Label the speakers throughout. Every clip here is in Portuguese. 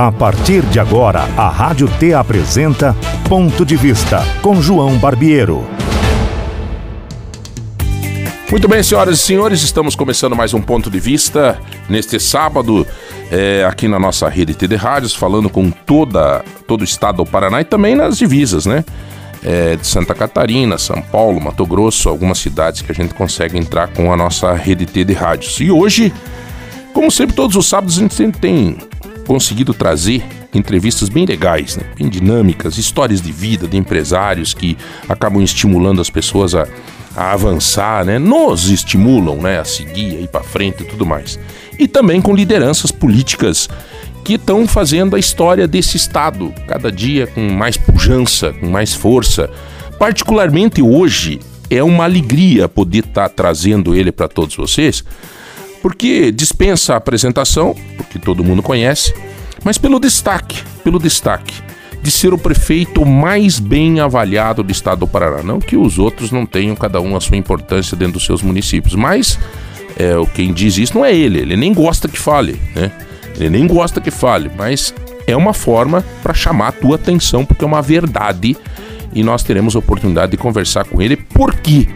Speaker 1: A partir de agora, a Rádio T apresenta Ponto de Vista com João Barbiero.
Speaker 2: Muito bem, senhoras e senhores, estamos começando mais um Ponto de Vista neste sábado, é, aqui na nossa rede TD Rádios, falando com toda, todo o estado do Paraná e também nas divisas, né? É, de Santa Catarina, São Paulo, Mato Grosso, algumas cidades que a gente consegue entrar com a nossa rede T de rádios. E hoje, como sempre, todos os sábados a gente tem conseguido trazer entrevistas bem legais, né? bem dinâmicas, histórias de vida de empresários que acabam estimulando as pessoas a a avançar, né? Nos estimulam, né? A seguir, a ir para frente e tudo mais. E também com lideranças políticas que estão fazendo a história desse estado cada dia com mais pujança, com mais força. Particularmente hoje é uma alegria poder estar tá trazendo ele para todos vocês, porque dispensa a apresentação, porque todo mundo conhece, mas pelo destaque, pelo destaque de ser o prefeito mais bem avaliado do estado do Paraná. Não que os outros não tenham cada um a sua importância dentro dos seus municípios, mas é, quem diz isso não é ele, ele nem gosta que fale, né? Ele nem gosta que fale, mas é uma forma para chamar a tua atenção, porque é uma verdade e nós teremos a oportunidade de conversar com ele por que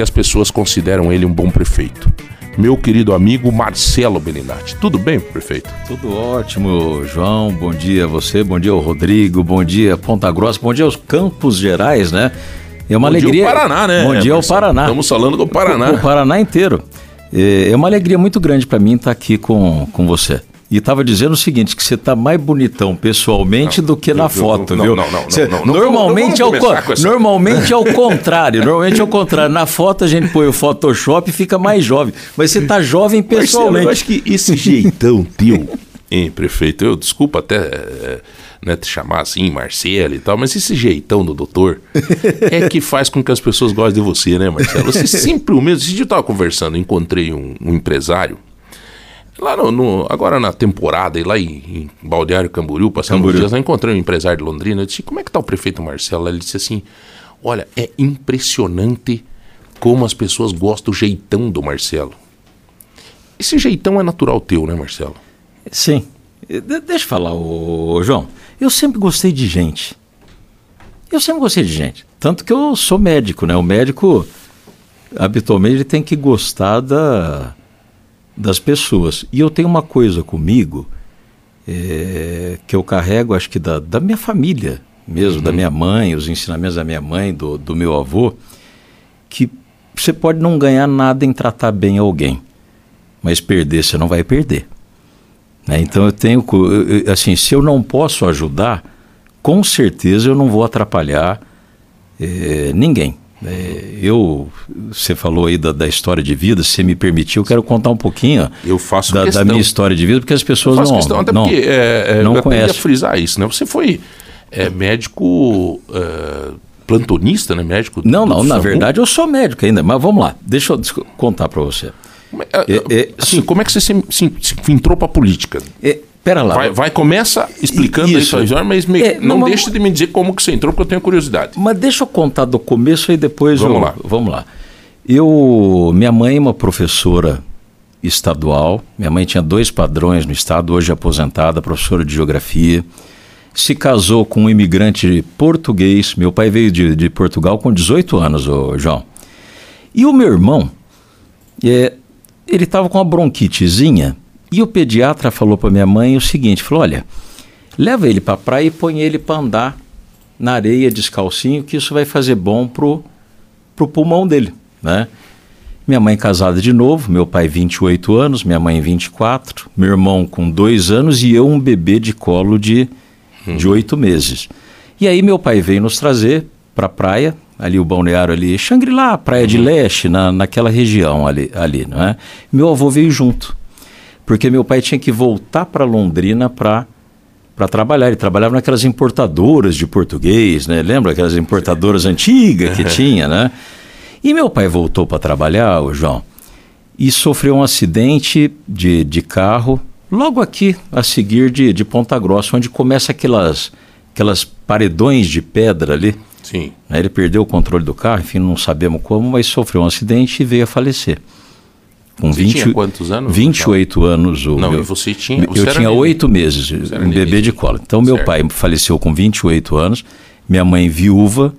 Speaker 2: as pessoas consideram ele um bom prefeito meu querido amigo Marcelo Beninati. Tudo bem, prefeito?
Speaker 3: Tudo ótimo, João. Bom dia a você, bom dia ao Rodrigo, bom dia Ponta Grossa, bom dia aos Campos Gerais, né?
Speaker 2: É uma bom alegria. Dia ao Paraná, né?
Speaker 3: Bom dia ao Paraná.
Speaker 2: Estamos falando do Paraná.
Speaker 3: O, o Paraná inteiro. É, é uma alegria muito grande para mim estar aqui com, com você. E estava dizendo o seguinte, que você está mais bonitão pessoalmente não, do que na eu, foto,
Speaker 2: não,
Speaker 3: viu?
Speaker 2: Não, não, não, não,
Speaker 3: Normalmente, não, ao, essa... normalmente é o contrário. Normalmente é o contrário. Na foto a gente põe o Photoshop e fica mais jovem. Mas você está jovem pessoalmente.
Speaker 2: Marcelo, eu acho que esse jeitão teu, hein, prefeito? Eu desculpa até é, né, te chamar assim, Marcelo e tal, mas esse jeitão do doutor é que faz com que as pessoas gostem de você, né, Marcelo? Você sempre o mesmo. Esse dia eu estava conversando, encontrei um, um empresário Lá no, no, agora na temporada, lá em, em Baldeário Camboriú, passando Camboriú. dias, eu encontrei um empresário de Londrina. Eu disse: Como é que está o prefeito Marcelo? Ele disse assim: Olha, é impressionante como as pessoas gostam do jeitão do Marcelo. Esse jeitão é natural teu, né, Marcelo?
Speaker 3: Sim. De deixa eu falar, ô, João. Eu sempre gostei de gente. Eu sempre gostei de gente. Tanto que eu sou médico, né? O médico, habitualmente, ele tem que gostar da das pessoas. E eu tenho uma coisa comigo é, que eu carrego, acho que da, da minha família mesmo, uhum. da minha mãe, os ensinamentos da minha mãe, do, do meu avô, que você pode não ganhar nada em tratar bem alguém, mas perder você não vai perder. Né? Então eu tenho, assim, se eu não posso ajudar, com certeza eu não vou atrapalhar é, ninguém. É, eu, você falou aí da, da, história de vida, se você me permitir, eu quero contar um pouquinho
Speaker 2: eu faço
Speaker 3: da, da minha história de vida, porque as pessoas não,
Speaker 2: questão, até
Speaker 3: não,
Speaker 2: porque, é, é, não eu conhecem. frisar isso, né? Você foi é, médico é, plantonista, né? Médico
Speaker 3: Não, não, na verdade eu sou médico ainda, mas vamos lá, deixa eu contar para você.
Speaker 2: É, assim, como é que você se, se, se entrou para a política?
Speaker 3: Pera lá.
Speaker 2: Vai, vai começa explicando isso, isso mas me, é, não, não deixe de me dizer como que você entrou, porque eu tenho curiosidade.
Speaker 3: Mas deixa eu contar do começo e depois vamos eu, lá. Vamos lá. Eu, minha mãe é uma professora estadual. Minha mãe tinha dois padrões no estado, hoje aposentada, professora de geografia. Se casou com um imigrante português. Meu pai veio de, de Portugal com 18 anos, ô, João. E o meu irmão, é, ele estava com uma bronquitezinha e o pediatra falou para minha mãe o seguinte: falou, olha, leva ele para a praia e põe ele para andar na areia descalcinho, que isso vai fazer bom pro, pro pulmão dele, né? Minha mãe casada de novo, meu pai 28 anos, minha mãe 24, meu irmão com dois anos e eu um bebê de colo de uhum. de oito meses. E aí meu pai veio nos trazer para a praia, ali o balneário ali, Xangri-Lá, Praia uhum. de Leste, na, naquela região ali, ali, não é? Meu avô veio junto porque meu pai tinha que voltar para Londrina para para trabalhar. Ele trabalhava naquelas importadoras de português, né? Lembra aquelas importadoras antigas que tinha, né? E meu pai voltou para trabalhar, o João, e sofreu um acidente de, de carro logo aqui a seguir de, de Ponta Grossa, onde começa aquelas aquelas paredões de pedra ali.
Speaker 2: Sim.
Speaker 3: Ele perdeu o controle do carro, enfim, não sabemos como, mas sofreu um acidente e veio a falecer. Com
Speaker 2: você
Speaker 3: 20,
Speaker 2: tinha quantos anos?
Speaker 3: 28 anos. O
Speaker 2: não,
Speaker 3: meu,
Speaker 2: e você tinha.
Speaker 3: Você eu tinha oito meses, um bebê de colo. Então, certo. meu pai faleceu com 28 anos, minha mãe viúva,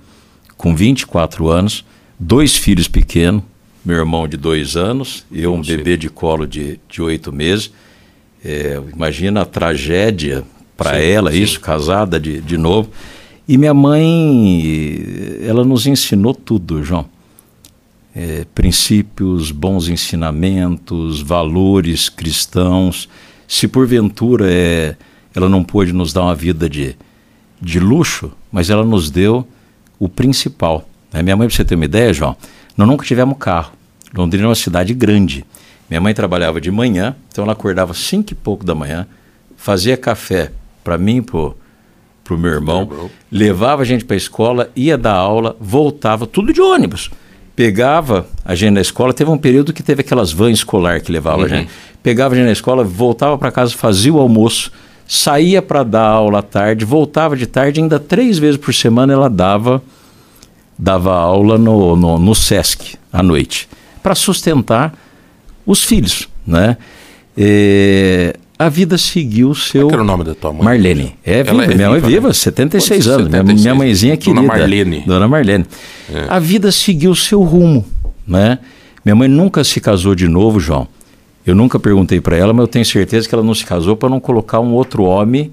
Speaker 3: com 24 anos, dois filhos pequenos, meu irmão de dois anos, eu, um bebê de colo de oito meses. É, imagina a tragédia para ela, sim. isso, casada de, de novo. E minha mãe, ela nos ensinou tudo, João. É, princípios, bons ensinamentos, valores cristãos. Se porventura é, ela não pôde nos dar uma vida de, de luxo, mas ela nos deu o principal. Né? Minha mãe, para você ter uma ideia, João, nós nunca tivemos carro. Londrina é uma cidade grande. Minha mãe trabalhava de manhã, então ela acordava cinco e pouco da manhã, fazia café para mim e pro, pro meu irmão, levava a gente para a escola, ia dar aula, voltava, tudo de ônibus. Pegava a gente na escola, teve um período que teve aquelas vans escolar que levava uhum. a gente. Pegava a gente na escola, voltava para casa, fazia o almoço, saía para dar aula à tarde, voltava de tarde, ainda três vezes por semana ela dava dava aula no, no, no SESC à noite, para sustentar os filhos, né? E, a vida seguiu o seu.
Speaker 2: Qual era o nome da tua mãe?
Speaker 3: Marlene. É viva, é minha mãe é viva, né? 76 anos. 76. Minha, mãezinha querida.
Speaker 2: Dona Marlene.
Speaker 3: Dona Marlene. É. A vida seguiu o seu rumo, né? Minha mãe nunca se casou de novo, João. Eu nunca perguntei para ela, mas eu tenho certeza que ela não se casou para não colocar um outro homem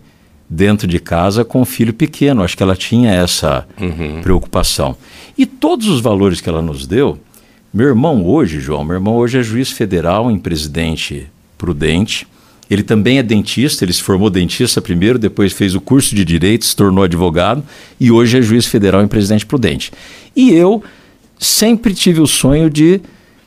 Speaker 3: dentro de casa com um filho pequeno. Acho que ela tinha essa uhum. preocupação. E todos os valores que ela nos deu, meu irmão hoje, João, meu irmão hoje é juiz federal em Presidente Prudente. Ele também é dentista, ele se formou dentista primeiro, depois fez o curso de direito, se tornou advogado e hoje é juiz federal em Presidente Prudente. E eu sempre tive o sonho de,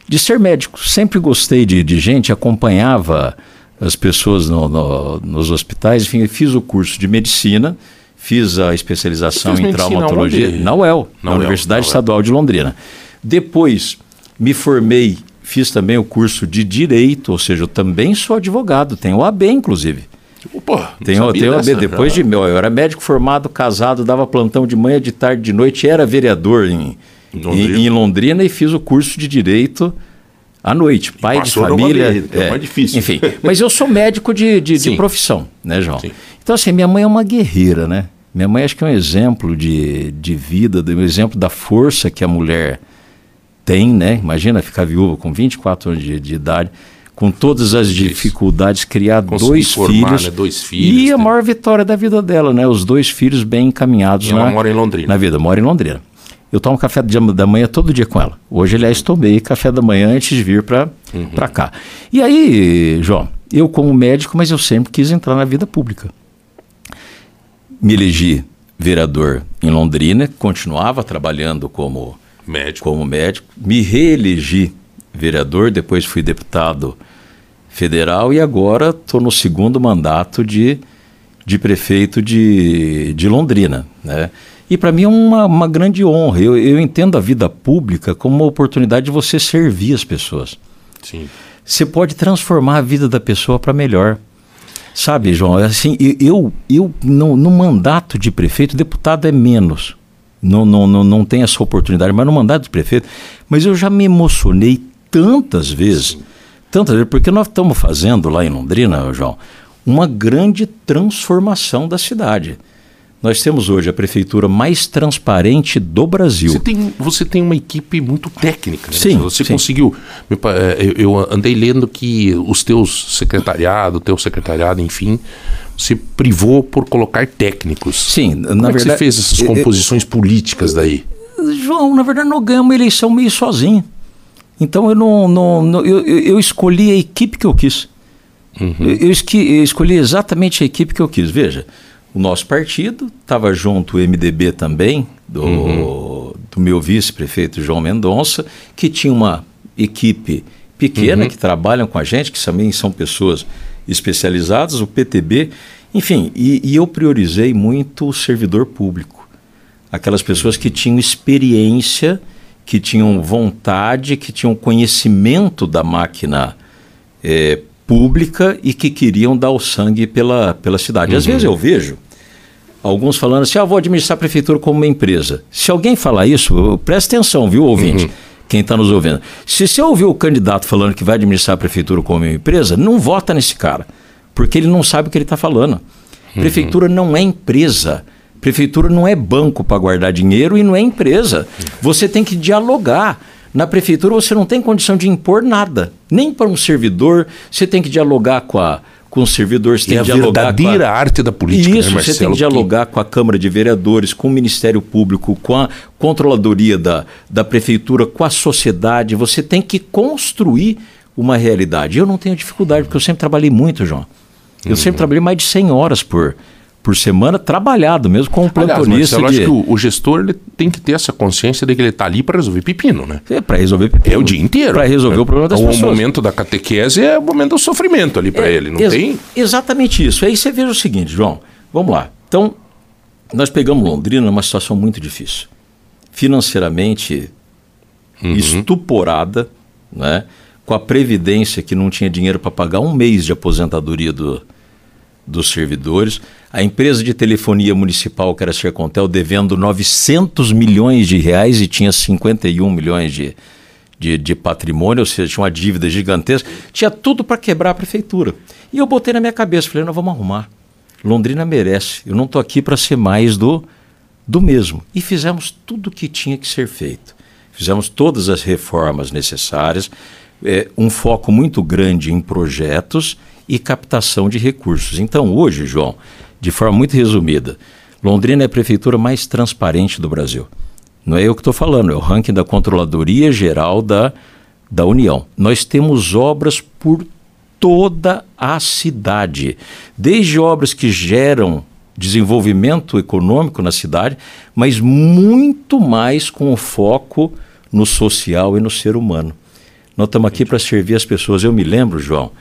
Speaker 3: de ser médico, sempre gostei de, de gente, acompanhava as pessoas no, no, nos hospitais, enfim, fiz o curso de medicina, fiz a especialização em traumatologia na UEL, na, na Universidade Estadual de Londrina. Depois me formei Fiz também o curso de Direito, ou seja, eu também sou advogado, tenho o AB, inclusive.
Speaker 2: Opa,
Speaker 3: tenho, tenho AB. Depois de meu, eu era médico formado, casado, dava plantão de manhã, de tarde, de noite, era vereador em Londrina, em, em Londrina e fiz o curso de Direito à noite. Pai de família.
Speaker 2: é, é mais difícil.
Speaker 3: Enfim, mas eu sou médico de, de, de profissão, né, João? Sim. Então, assim, minha mãe é uma guerreira, né? Minha mãe acho que é um exemplo de, de vida, um exemplo da força que a mulher tem, né? Imagina ficar viúva com 24 anos de, de idade, com todas as dificuldades, criar dois formar, filhos,
Speaker 2: né? dois filhos.
Speaker 3: E a maior vitória da vida dela, né? Os dois filhos bem encaminhados
Speaker 2: e
Speaker 3: na,
Speaker 2: ela mora em Londrina.
Speaker 3: na vida. Mora em Londrina. Eu tomo café da manhã todo dia com ela. Hoje, aliás, tomei café da manhã antes de vir para uhum. cá. E aí, João, eu como médico, mas eu sempre quis entrar na vida pública. Me elegi vereador em Londrina, continuava trabalhando como
Speaker 2: médico.
Speaker 3: como médico. Me reelegi vereador, depois fui deputado federal e agora estou no segundo mandato de, de prefeito de, de Londrina. Né? E para mim é uma, uma grande honra. Eu, eu entendo a vida pública como uma oportunidade de você servir as pessoas.
Speaker 2: Sim.
Speaker 3: Você pode transformar a vida da pessoa para melhor. Sabe, João, assim, eu, eu no, no mandato de prefeito, deputado é menos não, não, não, não tem essa oportunidade, mas no mandato de prefeito. Mas eu já me emocionei tantas vezes, tantas vezes, porque nós estamos fazendo lá em Londrina, João, uma grande transformação da cidade. Nós temos hoje a prefeitura mais transparente do Brasil.
Speaker 2: Você tem, você tem uma equipe muito técnica. Né?
Speaker 3: Sim.
Speaker 2: Você
Speaker 3: sim.
Speaker 2: conseguiu. É, eu andei lendo que os teus secretariado, o teu secretariado, enfim, se privou por colocar técnicos.
Speaker 3: Sim,
Speaker 2: Como
Speaker 3: na
Speaker 2: é
Speaker 3: verdade.
Speaker 2: você fez essas composições políticas daí?
Speaker 3: João, na verdade, nós ganhamos uma eleição meio sozinho. Então eu não, não, não eu, eu, escolhi a equipe que eu quis. Uhum. Eu, eu, escolhi exatamente a equipe que eu quis. Veja, o nosso partido, estava junto o MDB também, do, uhum. do meu vice-prefeito João Mendonça, que tinha uma equipe pequena uhum. que trabalham com a gente, que também são pessoas especializadas, o PTB, enfim, e, e eu priorizei muito o servidor público. Aquelas pessoas que tinham experiência, que tinham vontade, que tinham conhecimento da máquina é, pública e que queriam dar o sangue pela, pela cidade. Uhum. Às vezes eu vejo alguns falando assim: ah, vou administrar a prefeitura como uma empresa. Se alguém falar isso, presta atenção, viu, ouvinte? Uhum. quem está nos ouvindo. Se você ouviu o candidato falando que vai administrar a prefeitura como uma empresa, não vota nesse cara, porque ele não sabe o que ele está falando. Uhum. Prefeitura não é empresa. Prefeitura não é banco para guardar dinheiro e não é empresa. Você tem que dialogar. Na prefeitura você não tem condição de impor nada, nem para um servidor. Você tem que dialogar com a com o servidor, você tem que dialogar
Speaker 2: a verdadeira
Speaker 3: com
Speaker 2: a... arte da política. Né,
Speaker 3: Isso, né, você tem que dialogar com a Câmara de Vereadores, com o Ministério Público, com a controladoria da, da prefeitura, com a sociedade. Você tem que construir uma realidade. Eu não tenho dificuldade, porque eu sempre trabalhei muito, João. Eu uhum. sempre trabalhei mais de 100 horas por, por semana trabalhado, mesmo com um plantonista.
Speaker 2: Aliás, de... acho que o, o, gestor ele tem que ter essa consciência de que ele está ali para resolver pepino, né?
Speaker 3: É, para resolver pepino.
Speaker 2: É o dia inteiro.
Speaker 3: Para resolver
Speaker 2: é.
Speaker 3: o problema das
Speaker 2: o
Speaker 3: pessoas.
Speaker 2: O momento da catequese é o momento do sofrimento ali para é, ele, não ex tem?
Speaker 3: Exatamente isso. Aí você veja o seguinte, João, vamos lá. Então, nós pegamos Londrina numa situação muito difícil. Financeiramente uhum. estuporada, né? com a Previdência que não tinha dinheiro para pagar um mês de aposentadoria do, dos servidores, a empresa de telefonia municipal, que era Sercontel, devendo 900 milhões de reais e tinha 51 milhões de, de, de patrimônio, ou seja, tinha uma dívida gigantesca, tinha tudo para quebrar a prefeitura. E eu botei na minha cabeça, falei, nós vamos arrumar. Londrina merece, eu não estou aqui para ser mais do, do mesmo. E fizemos tudo o que tinha que ser feito. Fizemos todas as reformas necessárias, é, um foco muito grande em projetos e captação de recursos. Então, hoje, João, de forma muito resumida, Londrina é a prefeitura mais transparente do Brasil. Não é eu que estou falando, é o ranking da Controladoria Geral da, da União. Nós temos obras por toda a cidade, desde obras que geram desenvolvimento econômico na cidade, mas muito mais com o foco no social e no ser humano. Nós estamos aqui para servir as pessoas. Eu me lembro, João,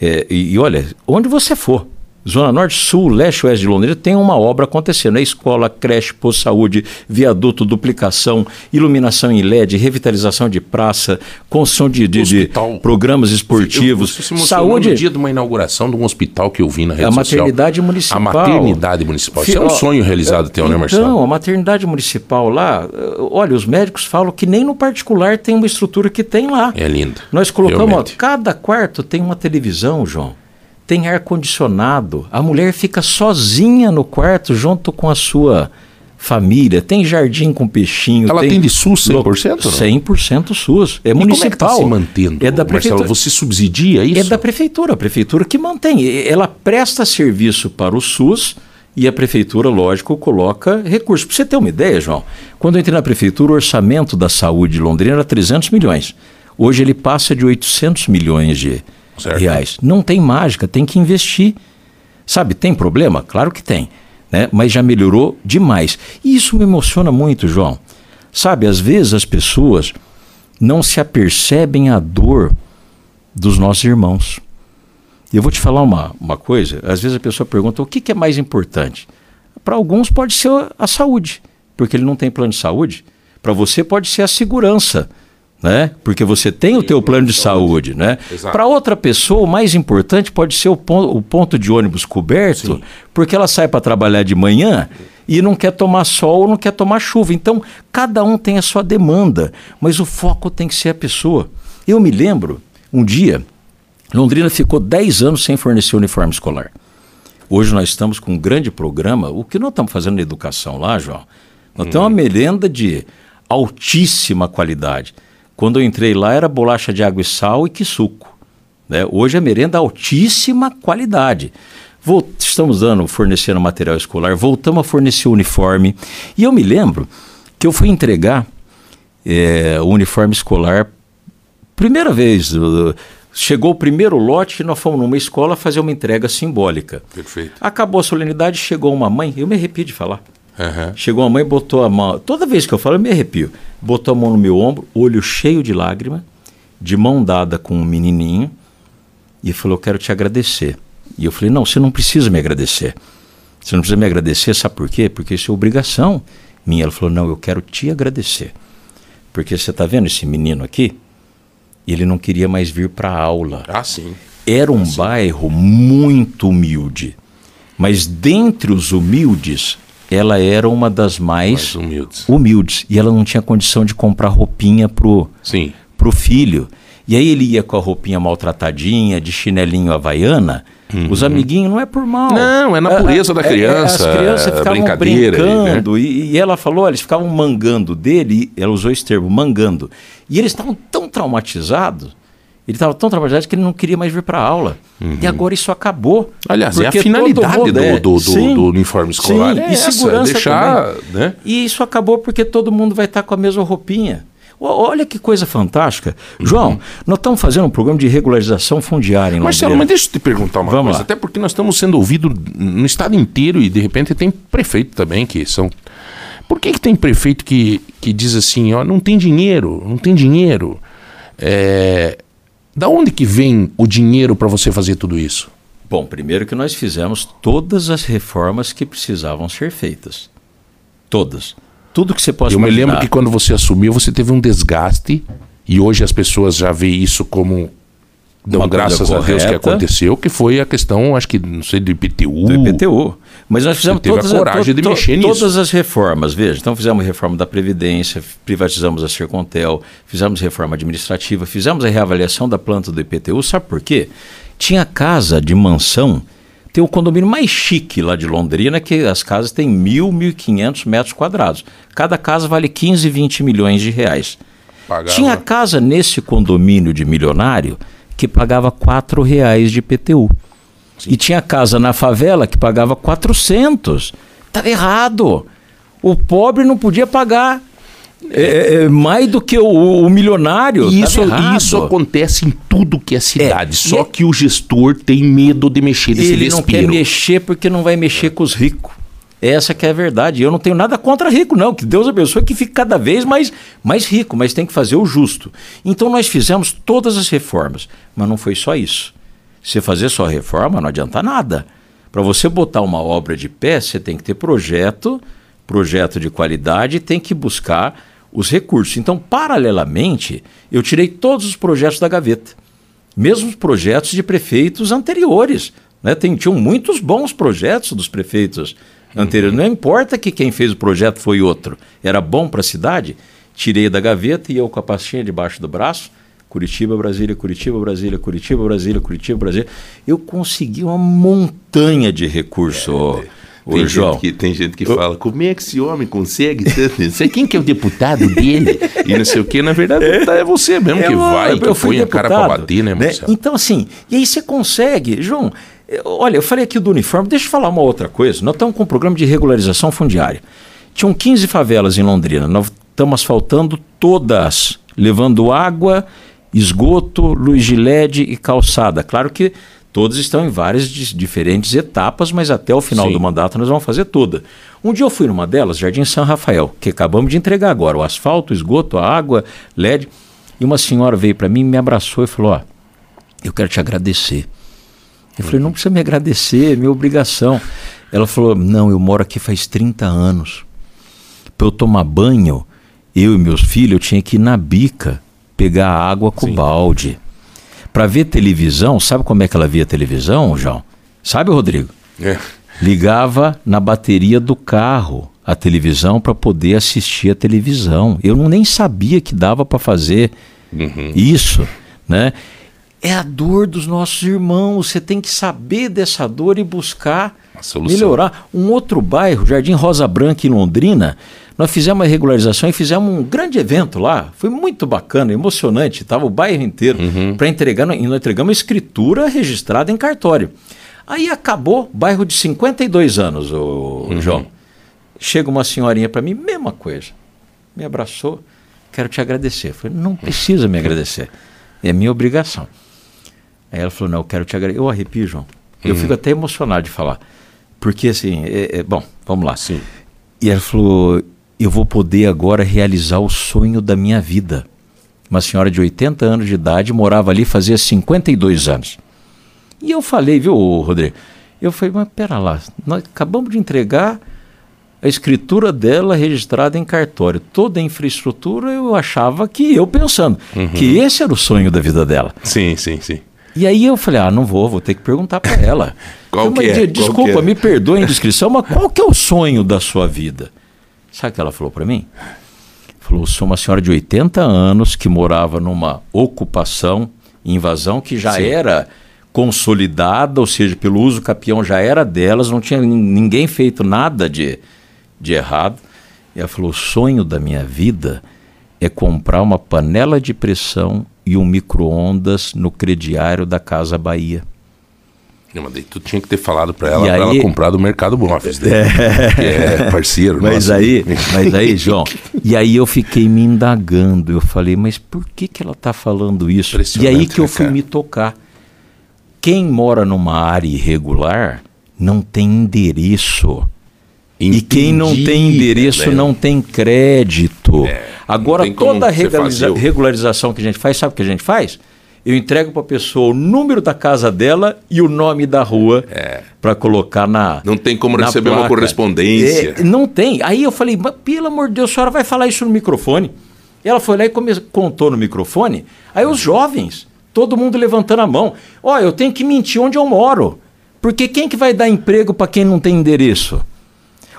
Speaker 3: é, e, e, olha, onde você for, Zona Norte, Sul, Leste, Oeste de Londrina, tem uma obra acontecendo. É escola, creche, posto saúde, viaduto, duplicação, iluminação em LED, revitalização de praça, construção de, de, de programas esportivos.
Speaker 2: Eu, você saúde. no dia de uma inauguração de um hospital que eu vi na rede
Speaker 3: a maternidade social. municipal.
Speaker 2: A maternidade municipal. Isso é um sonho realizado teu, né, Marcelo?
Speaker 3: Não, a maternidade municipal lá, olha, os médicos falam que nem no particular tem uma estrutura que tem lá.
Speaker 2: É lindo.
Speaker 3: Nós colocamos, ó, cada quarto tem uma televisão, João tem ar-condicionado. A mulher fica sozinha no quarto junto com a sua família. Tem jardim com peixinho.
Speaker 2: Ela tem,
Speaker 3: tem
Speaker 2: de SUS 100%? Não?
Speaker 3: 100% SUS. É e municipal. Como é que tá
Speaker 2: se mantendo?
Speaker 3: É da prefeitura.
Speaker 2: Marcelo, você subsidia isso?
Speaker 3: É da prefeitura. A prefeitura que mantém. Ela presta serviço para o SUS e a prefeitura, lógico, coloca recursos. Para você ter uma ideia, João, quando eu entrei na prefeitura, o orçamento da saúde de Londrina era 300 milhões. Hoje ele passa de 800 milhões de certo. reais. Não tem mágica, tem que investir. Sabe, tem problema? Claro que tem, né? mas já melhorou demais. E isso me emociona muito, João. Sabe, às vezes as pessoas não se apercebem a dor dos nossos irmãos. E eu vou te falar uma, uma coisa: às vezes a pessoa pergunta o que, que é mais importante. Para alguns pode ser a saúde, porque ele não tem plano de saúde. Para você pode ser a segurança né? Porque você tem o teu plano de saúde, né? Para outra pessoa, o mais importante pode ser o ponto, o ponto de ônibus coberto, Sim. porque ela sai para trabalhar de manhã e não quer tomar sol ou não quer tomar chuva. Então, cada um tem a sua demanda, mas o foco tem que ser a pessoa. Eu me lembro, um dia, Londrina ficou 10 anos sem fornecer uniforme escolar. Hoje nós estamos com um grande programa. O que nós estamos fazendo na educação lá, João? Nós hum. temos uma merenda de altíssima qualidade. Quando eu entrei lá era bolacha de água e sal e que suco. Né? Hoje é merenda altíssima qualidade. Estamos dando, fornecendo material escolar, voltamos a fornecer uniforme. E eu me lembro que eu fui entregar é, o uniforme escolar, primeira vez, chegou o primeiro lote e nós fomos numa escola fazer uma entrega simbólica.
Speaker 2: Perfeito.
Speaker 3: Acabou a solenidade, chegou uma mãe, eu me arrepio de falar.
Speaker 2: Uhum.
Speaker 3: Chegou a mãe, botou a mão. Toda vez que eu falo, eu me arrepio. Botou a mão no meu ombro, olho cheio de lágrima, de mão dada com um menininho, e falou: Eu quero te agradecer. E eu falei: Não, você não precisa me agradecer. Você não precisa me agradecer, sabe por quê? Porque isso é obrigação minha. Ela falou: Não, eu quero te agradecer. Porque você está vendo esse menino aqui? Ele não queria mais vir para a aula.
Speaker 2: Ah, sim.
Speaker 3: Era um
Speaker 2: ah, sim.
Speaker 3: bairro muito humilde. Mas dentre os humildes, ela era uma das mais, mais humildes. humildes. E ela não tinha condição de comprar roupinha pro, Sim. pro filho. E aí ele ia com a roupinha maltratadinha, de chinelinho havaiana. Uhum. Os amiguinhos não é por mal.
Speaker 2: Não, é na pureza é, da criança. É, as crianças ficavam brincando.
Speaker 3: Né? E, e, ela falou: eles ficavam mangando dele, ela usou esse termo, mangando. E eles estavam tão traumatizados ele estava tão traumatizado que ele não queria mais vir para a aula. Uhum. E agora isso acabou.
Speaker 2: Aliás, é a finalidade do, do, do, sim, do, uniforme escolar. Sim, é e essa, segurança deixar, né?
Speaker 3: E isso acabou porque todo mundo vai estar com a mesma roupinha. Olha que coisa fantástica. Uhum. João, nós estamos fazendo um programa de regularização fundiária em
Speaker 2: Marcelo, mas deixa eu te perguntar uma Vamos coisa. Lá. Até porque nós estamos sendo ouvidos no estado inteiro e de repente tem prefeito também que são... Por que, que tem prefeito que, que diz assim, ó, não tem dinheiro, não tem dinheiro? É, da onde que vem o dinheiro para você fazer tudo isso?
Speaker 3: Bom, primeiro que nós fizemos todas as reformas que precisavam ser feitas. Todas. Tudo que você possa
Speaker 2: Eu imaginar. me lembro que quando você assumiu, você teve um desgaste e hoje as pessoas já veem isso como dão graças a Deus que aconteceu, que foi a questão, acho que, não sei, do IPTU.
Speaker 3: Do IPTU. Mas nós fizemos todas, a coragem to, de mexer to, nisso. todas as reformas, veja. Então fizemos reforma da Previdência, privatizamos a Sercontel, fizemos reforma administrativa, fizemos a reavaliação da planta do IPTU. Sabe por quê? Tinha casa de mansão, tem o condomínio mais chique lá de Londrina, que as casas têm mil, mil quinhentos metros quadrados. Cada casa vale 15, 20 milhões de reais. Pagava. Tinha casa nesse condomínio de milionário que pagava quatro reais de IPTU. Sim. E tinha casa na favela que pagava 400. Estava errado. O pobre não podia pagar é, é, é, mais do que o, o milionário.
Speaker 2: Isso, isso acontece em tudo que é cidade. É, só que o gestor tem medo de mexer nesse
Speaker 3: Ele não quer mexer porque não vai mexer com os ricos. Essa que é a verdade. Eu não tenho nada contra rico, não. Que Deus abençoe que fique cada vez mais, mais rico, mas tem que fazer o justo. Então nós fizemos todas as reformas, mas não foi só isso. Você fazer só reforma não adianta nada. Para você botar uma obra de pé, você tem que ter projeto, projeto de qualidade tem que buscar os recursos. Então, paralelamente, eu tirei todos os projetos da gaveta. Mesmo os projetos de prefeitos anteriores. Né? Tem, tinham muitos bons projetos dos prefeitos anterior. Não importa que quem fez o projeto foi outro. Era bom para a cidade, tirei da gaveta e eu com a pastinha debaixo do braço, Curitiba, Brasília, Curitiba, Brasília, Curitiba, Brasília, Curitiba, Brasília. Eu consegui uma montanha de recursos. É,
Speaker 2: Ô, tem, João. Gente que, tem gente que fala, como é que esse homem consegue tanto? Não sei quem que é o deputado dele e não sei o que. Na verdade, é, é você mesmo é, que vai, que põe deputado, a cara para bater, né,
Speaker 3: Marcelo? Né? Então, assim, e aí você consegue, João, Olha, eu falei aqui do uniforme, deixa eu falar uma outra coisa. Nós estamos com um programa de regularização fundiária. Tinham 15 favelas em Londrina, nós estamos asfaltando todas, levando água, esgoto, luz de LED e calçada. Claro que todas estão em várias diferentes etapas, mas até o final Sim. do mandato nós vamos fazer toda. Um dia eu fui numa delas, Jardim São Rafael, que acabamos de entregar agora, o asfalto, o esgoto, a água, LED, e uma senhora veio para mim, me abraçou e falou: "Ó, eu quero te agradecer. Eu falei, não precisa me agradecer, é minha obrigação. Ela falou, não, eu moro aqui faz 30 anos. Para eu tomar banho, eu e meus filhos, eu tinha que ir na bica pegar água com Sim. balde. Para ver televisão, sabe como é que ela via televisão, João? Sabe, Rodrigo? É. Ligava na bateria do carro a televisão para poder assistir a televisão. Eu não nem sabia que dava para fazer uhum. isso, né? É a dor dos nossos irmãos. Você tem que saber dessa dor e buscar melhorar. Um outro bairro, Jardim Rosa Branca, em Londrina, nós fizemos uma regularização e fizemos um grande evento lá. Foi muito bacana, emocionante. Estava o bairro inteiro uhum. para entregar. E nós entregamos escritura registrada em cartório. Aí acabou, bairro de 52 anos, o uhum. João. Chega uma senhorinha para mim, mesma coisa. Me abraçou, quero te agradecer. Eu falei, não precisa me agradecer. É minha obrigação. Aí ela falou: Não, eu quero te agradecer. Eu arrepio, João. Eu uhum. fico até emocionado de falar. Porque, assim, é, é, bom, vamos lá. Sim. E ela falou: Eu vou poder agora realizar o sonho da minha vida. Uma senhora de 80 anos de idade morava ali fazia 52 anos. E eu falei, viu, Rodrigo? Eu falei, mas pera lá, nós acabamos de entregar a escritura dela registrada em cartório. Toda a infraestrutura eu achava que eu pensando uhum. que esse era o sonho da vida dela.
Speaker 2: Sim, sim, sim.
Speaker 3: E aí eu falei, ah, não vou, vou ter que perguntar para ela.
Speaker 2: qual que é?
Speaker 3: Desculpa,
Speaker 2: qual
Speaker 3: é? me perdoe a indiscrição, mas qual que é o sonho da sua vida? Sabe o que ela falou para mim? Falou, sou uma senhora de 80 anos que morava numa ocupação, invasão, que já Sim. era consolidada, ou seja, pelo uso capião já era delas, não tinha ninguém feito nada de, de errado. E ela falou: o sonho da minha vida é comprar uma panela de pressão e um micro-ondas no crediário da Casa Bahia.
Speaker 2: Não, mas daí tu tinha que ter falado para ela, para ela comprar do Mercado Móveis, né? é, é parceiro.
Speaker 3: Mas nosso. aí, mas aí, João, e aí eu fiquei me indagando. Eu falei, mas por que que ela está falando isso? E aí que eu fui cara. me tocar. Quem mora numa área irregular não tem endereço. Entendi, e quem não tem endereço né? não tem crédito. É, Agora, toda a regulariza regularização que a gente faz, sabe o que a gente faz? Eu entrego para a pessoa o número da casa dela e o nome da rua é. para colocar na.
Speaker 2: Não tem como receber placa. uma correspondência.
Speaker 3: É, não tem. Aí eu falei, pelo amor de Deus, a senhora vai falar isso no microfone. Ela foi lá e contou no microfone. Aí os jovens Todo mundo levantando a mão. Ó, oh, eu tenho que mentir onde eu moro. Porque quem que vai dar emprego para quem não tem endereço?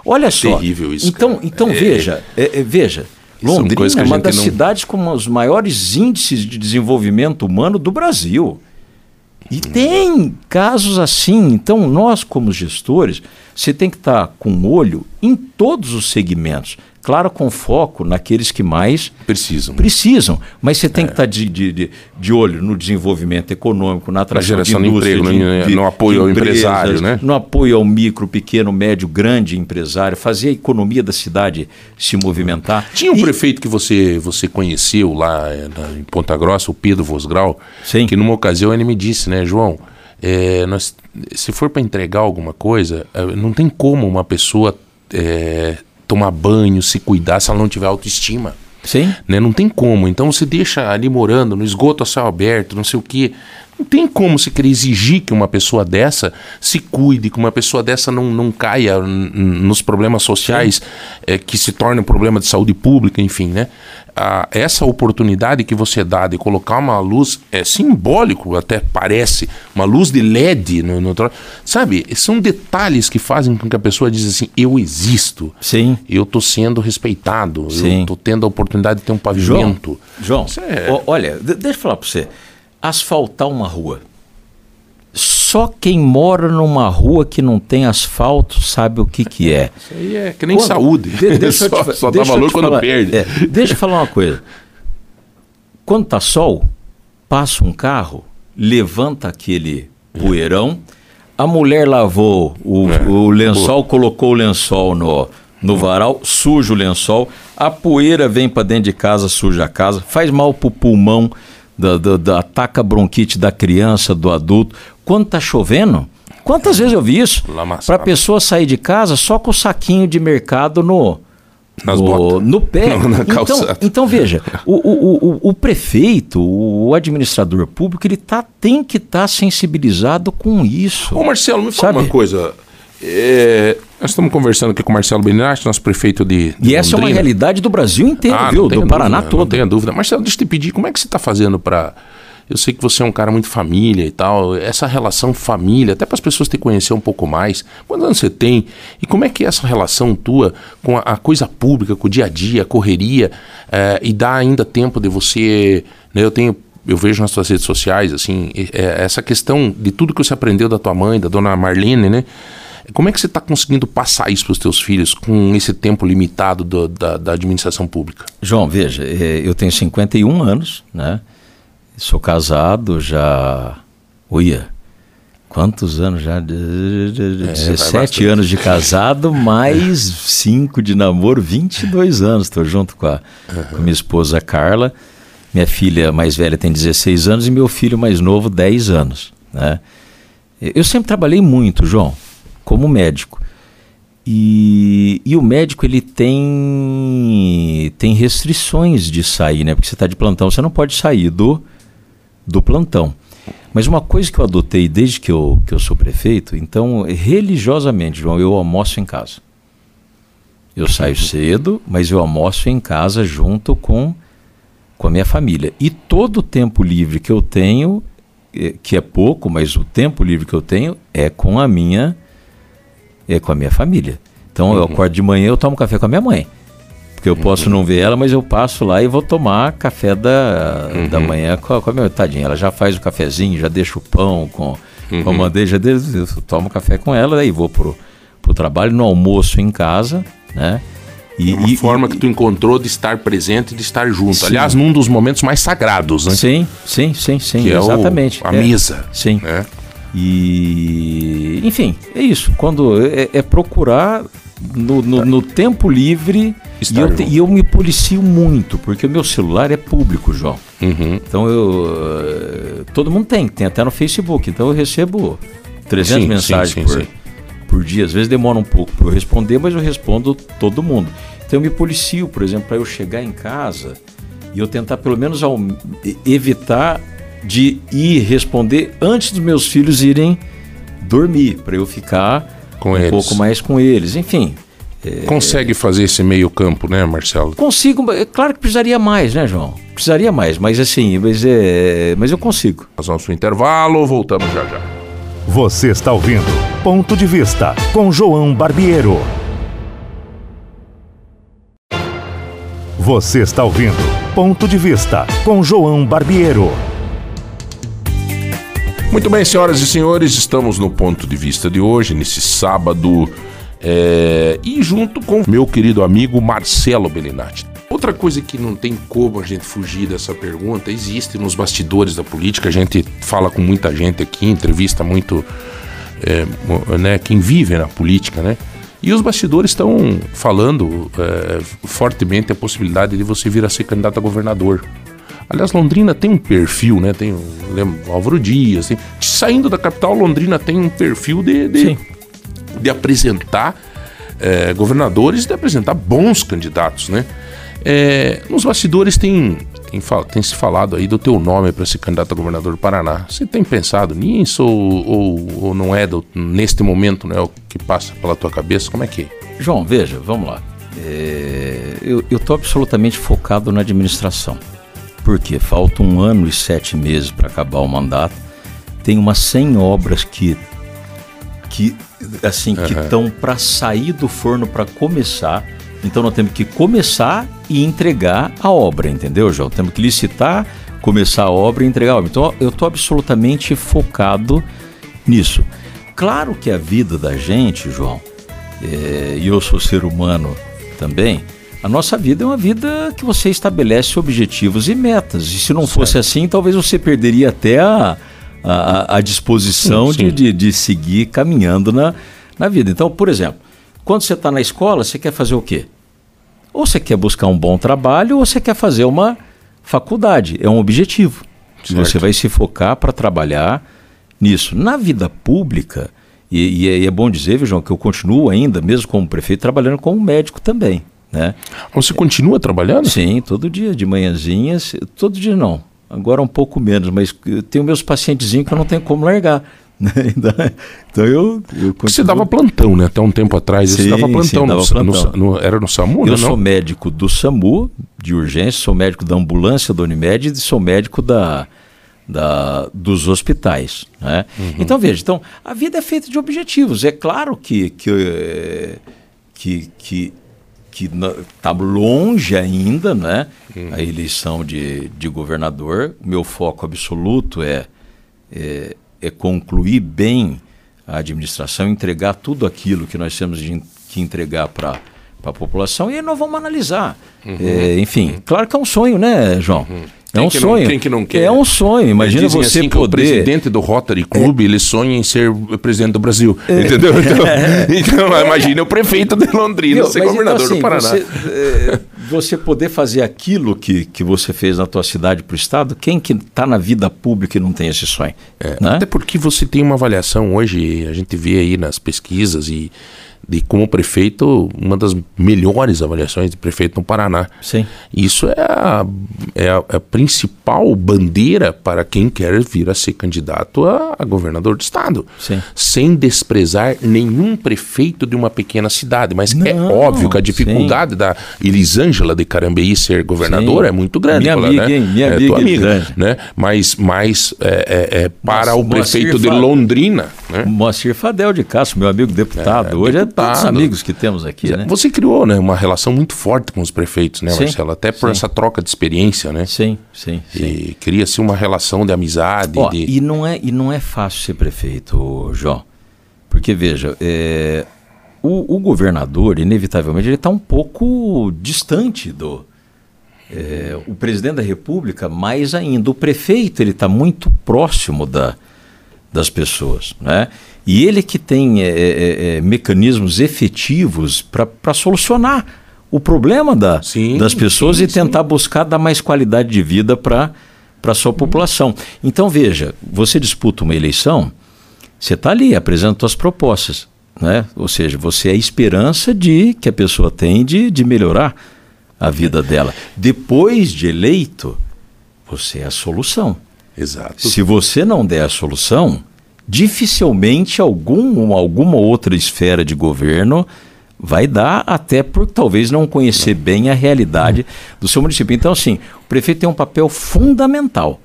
Speaker 3: Olha é só.
Speaker 2: Terrível isso.
Speaker 3: Então, então é, veja, é, é, veja. Londrina é uma das não... cidades com os maiores índices de desenvolvimento humano do Brasil. E hum. tem casos assim. Então, nós, como gestores, você tem que estar com olho em todos os segmentos. Claro, com foco naqueles que mais
Speaker 2: precisam.
Speaker 3: Precisam. Mas você tem é. que estar de, de, de, olho no desenvolvimento econômico, na atração na geração de, indústria, de
Speaker 2: emprego, de, no, apoio ao empresário, né?
Speaker 3: No apoio ao micro, pequeno, médio, grande empresário, fazer a economia da cidade se movimentar.
Speaker 2: Tinha um e... prefeito que você, você conheceu lá eh, em Ponta Grossa, o Pedro Vosgrau, Sim. que numa ocasião ele me disse, né, João, é, nós, se for para entregar alguma coisa, eh, não tem como uma pessoa é, tomar banho, se cuidar se ela não tiver autoestima.
Speaker 3: Sim.
Speaker 2: Né? Não tem como. Então você deixa ali morando no esgoto a céu aberto, não sei o quê. Não tem como se querer exigir que uma pessoa dessa se cuide, que uma pessoa dessa não, não caia nos problemas sociais é, que se tornam um problema de saúde pública, enfim, né? Essa oportunidade que você dá de colocar uma luz, é simbólico, até parece, uma luz de LED no, no sabe? São detalhes que fazem com que a pessoa diz assim: eu existo.
Speaker 3: Sim.
Speaker 2: Eu estou sendo respeitado. Sim. Eu estou tendo a oportunidade de ter um pavimento.
Speaker 3: João, João é... olha, deixa eu falar para você. Asfaltar uma rua só quem mora numa rua que não tem asfalto sabe o que, que é.
Speaker 2: Isso aí é que nem quando, saúde.
Speaker 3: De, deixa só, te, só dá valor quando falar, perde. É, deixa eu falar uma coisa. Quando tá sol, passa um carro, levanta aquele poeirão, a mulher lavou o, é, o lençol, colocou o lençol no, no varal, suja o lençol, a poeira vem para dentro de casa, suja a casa, faz mal pro pulmão, da, da, da, ataca a bronquite da criança, do adulto. Quando está chovendo, quantas vezes eu vi isso? Para a pessoa sair de casa só com o saquinho de mercado no, no, no, pé. Não, então, então, veja, o, o, o, o, prefeito, o administrador público, ele tá, tem que estar tá sensibilizado com isso.
Speaker 2: Ô Marcelo, me fala sabe? uma coisa. É, nós estamos conversando aqui com o Marcelo Benatti, nosso prefeito de,
Speaker 3: de E essa Londrina. é uma realidade do Brasil inteiro, ah, viu? Do Paraná
Speaker 2: dúvida,
Speaker 3: todo.
Speaker 2: Não tenha dúvida. Marcelo, deixa eu te pedir, como é que você está fazendo para... Eu sei que você é um cara muito família e tal, essa relação família, até para as pessoas te conhecer um pouco mais. Quantos anos você tem? E como é que é essa relação tua com a, a coisa pública, com o dia a dia, a correria, é, e dá ainda tempo de você... Né, eu tenho eu vejo nas suas redes sociais, assim, é, essa questão de tudo que você aprendeu da tua mãe, da dona Marlene, né? Como é que você está conseguindo passar isso para os teus filhos com esse tempo limitado do, da, da, administração pública?
Speaker 3: João, veja, é, eu tenho 51 anos, né? Sou casado já. Uia, quantos anos já? 17 é, anos de casado, mais 5 de namoro, 22 anos. Estou junto com a, uhum. com minha esposa Carla. Minha filha mais velha tem 16 anos e meu filho mais novo, 10 anos. Né? Eu sempre trabalhei muito, João como médico. E, e o médico ele tem tem restrições de sair, né? Porque você está de plantão, você não pode sair do, do plantão. Mas uma coisa que eu adotei desde que eu, que eu sou prefeito, então, religiosamente, João, eu almoço em casa. Eu saio cedo, mas eu almoço em casa junto com, com a minha família. E todo o tempo livre que eu tenho, é, que é pouco, mas o tempo livre que eu tenho é com a minha é com a minha família. Então uhum. eu acordo de manhã, eu tomo café com a minha mãe. Porque eu posso uhum. não ver ela, mas eu passo lá e vou tomar café da, uhum. da manhã com a, com a minha tadinha. Ela já faz o cafezinho, já deixa o pão com, com a bandeja dele, eu tomo café com ela, daí vou pro, pro trabalho, no almoço em casa, né?
Speaker 2: E, uma e, forma e, que tu encontrou de estar presente, de estar junto. Sim. Aliás, num dos momentos mais sagrados, né?
Speaker 3: Sim, sim, sim, sim, que exatamente.
Speaker 2: É o, a é, mesa.
Speaker 3: Sim. Né? E, enfim, é isso. Quando é, é procurar no, no, no, tempo livre e eu, te, e eu, me policio muito, porque o meu celular é público, João. Uhum. Então eu. Eh, todo mundo tem, tem até no Facebook. Então eu recebo 300 sim, mensagens sim, sim, por, por dia. Às vezes demora um pouco para eu responder, mas eu respondo todo mundo. Então eu me policio, por exemplo, para eu chegar em casa e eu tentar pelo menos ao, evitar de ir responder antes dos meus filhos irem dormir, para eu ficar com um eles. pouco mais com eles. Enfim.
Speaker 2: É... Consegue fazer esse meio campo, né, Marcelo?
Speaker 3: Consigo, é claro que precisaria mais, né, João? Precisaria mais, mas assim, mas, é, mas eu consigo.
Speaker 2: Nós vamos para o intervalo, voltamos já já.
Speaker 1: Você está ouvindo Ponto de Vista com João Barbiero. Você está ouvindo Ponto de Vista com João Barbiero.
Speaker 2: Muito bem, senhoras e senhores, estamos no ponto de vista de hoje, nesse sábado, é... e junto com meu querido amigo Marcelo Bellinati. Outra coisa que não tem como a gente fugir dessa pergunta, existe nos bastidores da política, a gente fala com muita gente aqui, entrevista muito é, né, quem vive na política, né? E os bastidores estão falando é, fortemente a possibilidade de você vir a ser candidato a governador. Aliás, Londrina tem um perfil, né? Tem lembro, Álvaro Dias. Tem, saindo da capital, Londrina tem um perfil de, de, de apresentar é, governadores, de apresentar bons candidatos, né? É, nos bastidores tem, tem, tem, se falado aí do teu nome para ser candidato a governador do Paraná. Você tem pensado nisso ou, ou, ou não é do, neste momento né, o que passa pela tua cabeça? Como é que é?
Speaker 3: João, veja, vamos lá. É, eu estou absolutamente focado na administração porque falta um ano e sete meses para acabar o mandato. Tem umas 100 obras que que assim uhum. que estão para sair do forno para começar. Então nós temos que começar e entregar a obra, entendeu, João? Temos que licitar, começar a obra e entregar a obra. Então eu estou absolutamente focado nisso. Claro que a vida da gente, João, é, e eu sou ser humano também, a nossa vida é uma vida que você estabelece objetivos e metas. E se não certo. fosse assim, talvez você perderia até a, a, a disposição sim, sim. De, de, de, seguir caminhando na, na vida. Então, por exemplo, quando você está na escola, você quer fazer o quê? Ou você quer buscar um bom trabalho, ou você quer fazer uma faculdade. É um objetivo. Certo. Você vai se focar para trabalhar nisso. Na vida pública, e, e, é, e, é, bom dizer, viu, João, que eu continuo ainda, mesmo como prefeito, trabalhando como médico também. Né?
Speaker 2: Você continua trabalhando?
Speaker 3: Sim, todo dia, de manhãzinhas. Todo dia não, agora um pouco menos, mas eu tenho meus pacientezinhos que eu não tenho como largar. Né?
Speaker 2: então eu. eu continuo... Você dava plantão, né? Até um tempo atrás. Sim, você dava plantão, sim, dava no, plantão. No, no, era no SAMU,
Speaker 3: Eu
Speaker 2: né,
Speaker 3: sou médico do SAMU, de urgência, sou médico da ambulância da Unimed e sou médico da, da, dos hospitais. Né? Uhum. Então, veja, então, a vida é feita de objetivos. É claro que, que, eh, que, que que está longe ainda, né? Uhum. A eleição de, de governador. Meu foco absoluto é, é, é, concluir bem a administração, entregar tudo aquilo que nós temos de, que entregar para a população e aí nós vamos analisar. Uhum. É, enfim, uhum. claro que é um sonho, né, João? Uhum. É um sonho.
Speaker 2: Não, quem que não quer?
Speaker 3: É um sonho. Imagina você assim poder. o
Speaker 2: presidente do Rotary Club é. ele sonha em ser presidente do Brasil, é. entendeu? Então, então imagina o prefeito de Londrina ser então, governador então, assim, do Paraná.
Speaker 3: Você, é, você, poder fazer aquilo que, que você fez na tua cidade para o estado, quem que está na vida pública e não tem esse sonho?
Speaker 2: É, né? Até porque você tem uma avaliação hoje, a gente vê aí nas pesquisas e de como prefeito, uma das melhores avaliações de prefeito no Paraná.
Speaker 3: Sim.
Speaker 2: Isso é a, é a, é a principal bandeira para quem quer vir a ser candidato a, a, governador do estado.
Speaker 3: Sim.
Speaker 2: Sem desprezar nenhum prefeito de uma pequena cidade. Mas é Não, é óbvio que a dificuldade sim. da Elisângela Ângela de Carambeí ser governadora Sim. é muito grande.
Speaker 3: Minha amiga, né? hein? Minha
Speaker 2: é,
Speaker 3: amiga,
Speaker 2: amiga né? Mas, mas é, é, é para Nossa, o prefeito de Londrina. Né?
Speaker 3: Moacir Fadel de Castro, meu amigo deputado. Hoje deputado. é todos amigos que temos aqui, né?
Speaker 2: Você criou né, uma relação muito forte com os prefeitos, né, sim, Marcelo? Até por sim. essa troca de experiência, né?
Speaker 3: Sim, sim. sim.
Speaker 2: E cria-se uma relação de amizade.
Speaker 3: Ó,
Speaker 2: de...
Speaker 3: E, não é, e não é fácil ser prefeito, João. Porque, veja, é, o, o, governador, inevitavelmente, ele está um pouco distante do. É, o presidente da República, mais ainda. O prefeito, ele está muito próximo da, das pessoas. Né? E ele que tem é, é, é mecanismos efetivos para solucionar o problema da, sim, das pessoas sim, e tentar sim. buscar dar mais qualidade de vida para a sua população. Então, veja, você disputa uma eleição, você está ali, apresenta suas propostas. Né? Ou seja, você é a esperança de que a pessoa tem de, de melhorar a vida dela. Depois de eleito, você é a solução.
Speaker 2: Exato.
Speaker 3: Se você não der a solução, dificilmente algum, alguma outra esfera de governo vai dar, até por talvez não conhecer bem a realidade do seu município. Então, assim, o prefeito tem um papel fundamental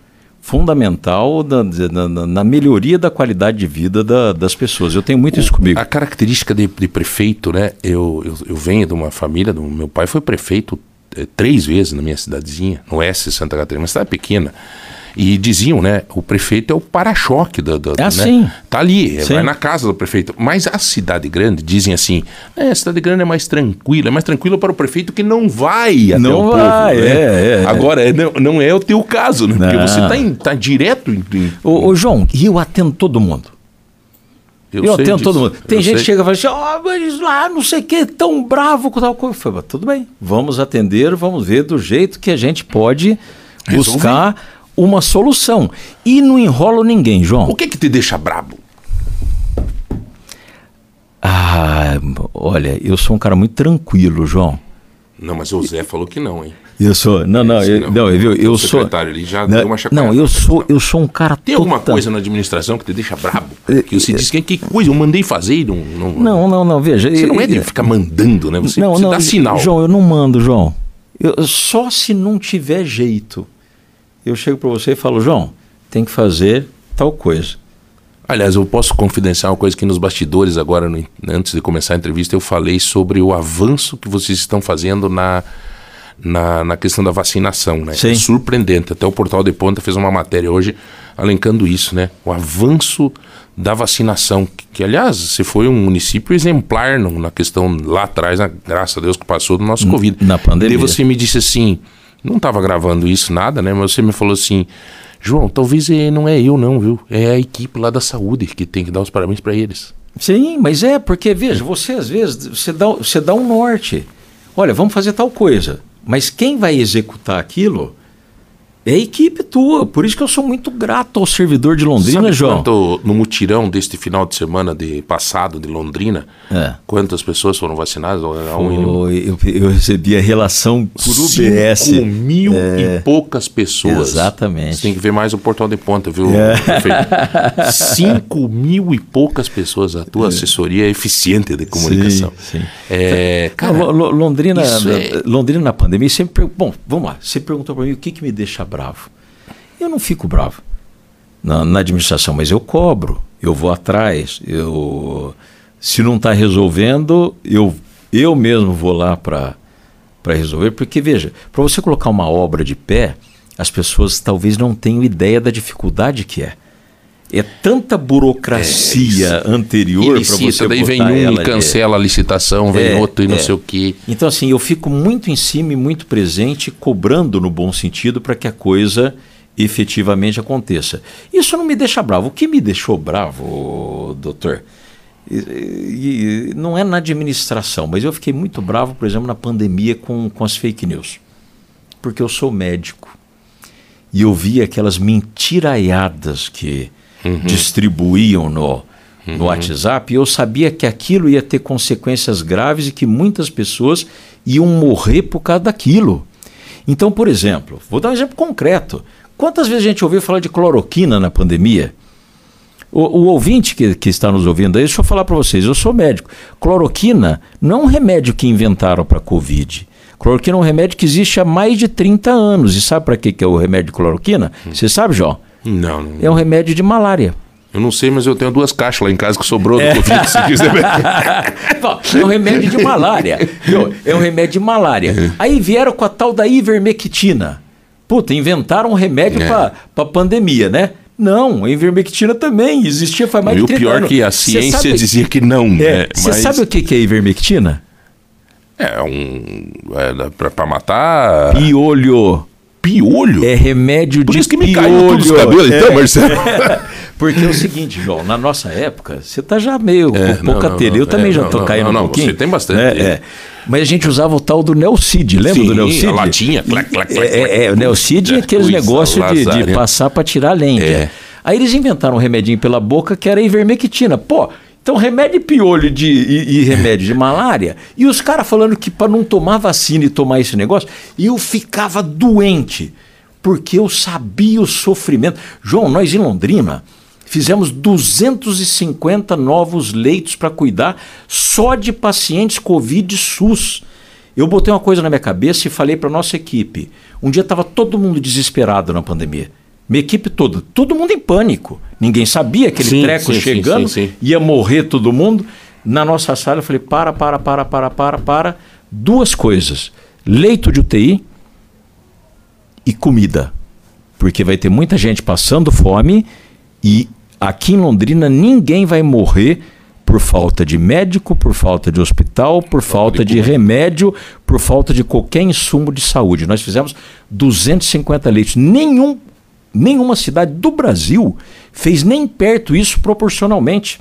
Speaker 3: fundamental na, na, na, melhoria da qualidade de vida da, das pessoas. Eu tenho muito isso comigo.
Speaker 2: A característica de, de prefeito, né? Eu, eu, eu, venho de uma família, do, meu pai foi prefeito é, três vezes na minha cidadezinha, no de Santa Catarina, uma cidade pequena. E diziam, né? O prefeito é o para-choque da. da
Speaker 3: é
Speaker 2: assim. Né? Tá ali, sim. vai na casa do prefeito. Mas a cidade grande, dizem assim, é, a cidade grande é mais tranquila, é mais tranquila para o prefeito que não vai até
Speaker 3: não
Speaker 2: o
Speaker 3: vai,
Speaker 2: povo.
Speaker 3: Né? É, é,
Speaker 2: Agora, é, não, não é o teu caso, né? Não. Porque você está tá direto em. em...
Speaker 3: Ô, ô, João, e eu atendo todo mundo. Eu, eu atendo disso. todo mundo. Tem eu gente sei. que chega e fala assim, ó, oh, mas lá não sei o que, tão bravo com tal coisa. Eu falo, tudo bem, vamos atender, vamos ver do jeito que a gente pode Resolve. buscar uma solução. E não enrola ninguém, João.
Speaker 2: O que que te deixa brabo?
Speaker 3: Ah, olha, eu sou um cara muito tranquilo, João.
Speaker 2: Não, mas o Zé falou que não, hein?
Speaker 3: Eu sou, não, não, eu, não, eu, eu, eu sou.
Speaker 2: ali já não, deu uma
Speaker 3: Não, eu sou, eu sou um cara.
Speaker 2: Tem alguma coisa na administração que te deixa brabo? É, que você é, diz que, que coisa eu mandei fazer e não,
Speaker 3: não. Não, não, não, veja.
Speaker 2: Você não é de ficar mandando, né? Você,
Speaker 3: não,
Speaker 2: você
Speaker 3: não,
Speaker 2: dá sinal.
Speaker 3: João, eu não mando, João. Eu, só se não tiver jeito eu chego para você e falo, João, tem que fazer tal coisa.
Speaker 2: Aliás, eu posso confidenciar uma coisa que nos bastidores agora, no, antes de começar a entrevista, eu falei sobre o avanço que vocês estão fazendo na, na, na questão da vacinação, né?
Speaker 3: Sim.
Speaker 2: É surpreendente. Até o Portal de Ponta fez uma matéria hoje alencando isso, né? O avanço da vacinação, que, que aliás, você foi um município exemplar no, na questão lá atrás, na, graças a Deus que passou do nosso Covid.
Speaker 3: Na pandemia.
Speaker 2: E você me disse assim, não estava gravando isso, nada, né? Mas você me falou assim: João, talvez é, não é eu, não, viu? É a equipe lá da saúde que tem que dar os parabéns para eles.
Speaker 3: Sim, mas é, porque, veja, você às vezes você dá, você dá um norte. Olha, vamos fazer tal coisa. Mas quem vai executar aquilo é a equipe tua. Por isso que eu sou muito grato ao servidor de Londrina, Sabe João.
Speaker 2: Quanto, no mutirão deste final de semana de passado de Londrina, é. quantas pessoas foram vacinadas?
Speaker 3: Foi, eu, eu, recebi a relação por UBS.
Speaker 2: 5 mil é. e poucas pessoas.
Speaker 3: Exatamente.
Speaker 2: Você tem que ver mais o portal de ponta, viu? É. 5 mil e poucas pessoas. A tua é. assessoria é eficiente de comunicação.
Speaker 3: Sim, sim. É, cara, Londrina, é Londrina na pandemia sempre. Bom, vamos lá. Você perguntou para mim o que, que me deixa bravo. Eu não fico bravo na, na administração, mas eu cobro, eu vou atrás, eu se não está resolvendo, eu, eu mesmo vou lá para resolver, porque veja, para você colocar uma obra de pé, as pessoas talvez não tenham ideia da dificuldade que é. É tanta burocracia é, anterior para você
Speaker 2: daí vem um e cancela a licitação, vem é, outro e não é. sei o quê.
Speaker 3: Então assim, eu fico muito em cima e muito presente, cobrando no bom sentido para que a coisa efetivamente aconteça. Isso não me deixa bravo. O que me deixou bravo, doutor, e, e, não é na administração, mas eu fiquei muito bravo, por exemplo, na pandemia com, com as fake news. Porque eu sou médico. E eu vi aquelas mentiraiadas que uhum. distribuíam no, no. WhatsApp, eu sabia que aquilo ia ter consequências graves e que muitas pessoas iam morrer por causa daquilo. Então, por exemplo, vou dar um exemplo concreto. Quantas vezes a gente ouviu falar de cloroquina na pandemia? O, o ouvinte que, que, está nos ouvindo aí, deixa eu falar para vocês, eu sou médico. Cloroquina não é um remédio que inventaram para Covid. Cloroquina é um remédio que existe há mais de 30 anos. E sabe para que, que é o remédio de cloroquina? Você sabe, João?
Speaker 2: Não, não.
Speaker 3: É um remédio de malária.
Speaker 2: Eu não sei, mas eu tenho duas caixas lá em casa que sobrou do é. Covid, se quiser.
Speaker 3: é um remédio de malária. É um remédio de malária. É. Aí vieram com a tal da ivermectina. Puta, inventaram um remédio é. para pandemia, né? Não, a ivermectina também existia faz mais e de 30
Speaker 2: anos. E o pior
Speaker 3: é
Speaker 2: que a ciência sabe... dizia que não.
Speaker 3: Você é, né? mas... sabe o que é ivermectina?
Speaker 2: É um... É para matar...
Speaker 3: Piolho.
Speaker 2: Piolho?
Speaker 3: É remédio
Speaker 2: Por
Speaker 3: de
Speaker 2: isso que
Speaker 3: me
Speaker 2: caiu todos os cabelos, então, é. Marcelo.
Speaker 3: Porque é o seguinte, João, na nossa época, você tá já meio é, com pouca telha. Eu também é, já tô não, caindo não, um pouquinho.
Speaker 2: Você tem bastante.
Speaker 3: É, é. Mas a gente usava o tal do Nelcid, lembra
Speaker 2: Sim,
Speaker 3: do Nelcid? a
Speaker 2: latinha, clac, clac, clac,
Speaker 3: É, é, o Nelcid é aqueles negócios de, de, passar para tirar a lente. É. Aí eles inventaram um remedinho pela boca que era ivermectina. Pô, então remédio de piolho de, e, e remédio de malária. E os caras falando que para não tomar vacina e tomar esse negócio, eu ficava doente. Porque eu sabia o sofrimento. João, nós em Londrina fizemos 250 novos leitos para cuidar só de pacientes Covid SUS. Eu botei uma coisa na minha cabeça e falei para nossa equipe. Um dia estava todo mundo desesperado na pandemia. Minha equipe toda, todo mundo em pânico. Ninguém sabia aquele sim, treco sim, chegando, sim, ia morrer todo mundo. Na nossa sala eu falei: para, para, para, para, para, para. Duas coisas: leito de UTI e comida. Porque vai ter muita gente passando fome e aqui em Londrina ninguém vai morrer por falta de médico, por falta de hospital, por falta de remédio, por falta de qualquer insumo de saúde. Nós fizemos 250 leitos. Nenhum Nenhuma cidade do Brasil fez nem perto isso proporcionalmente.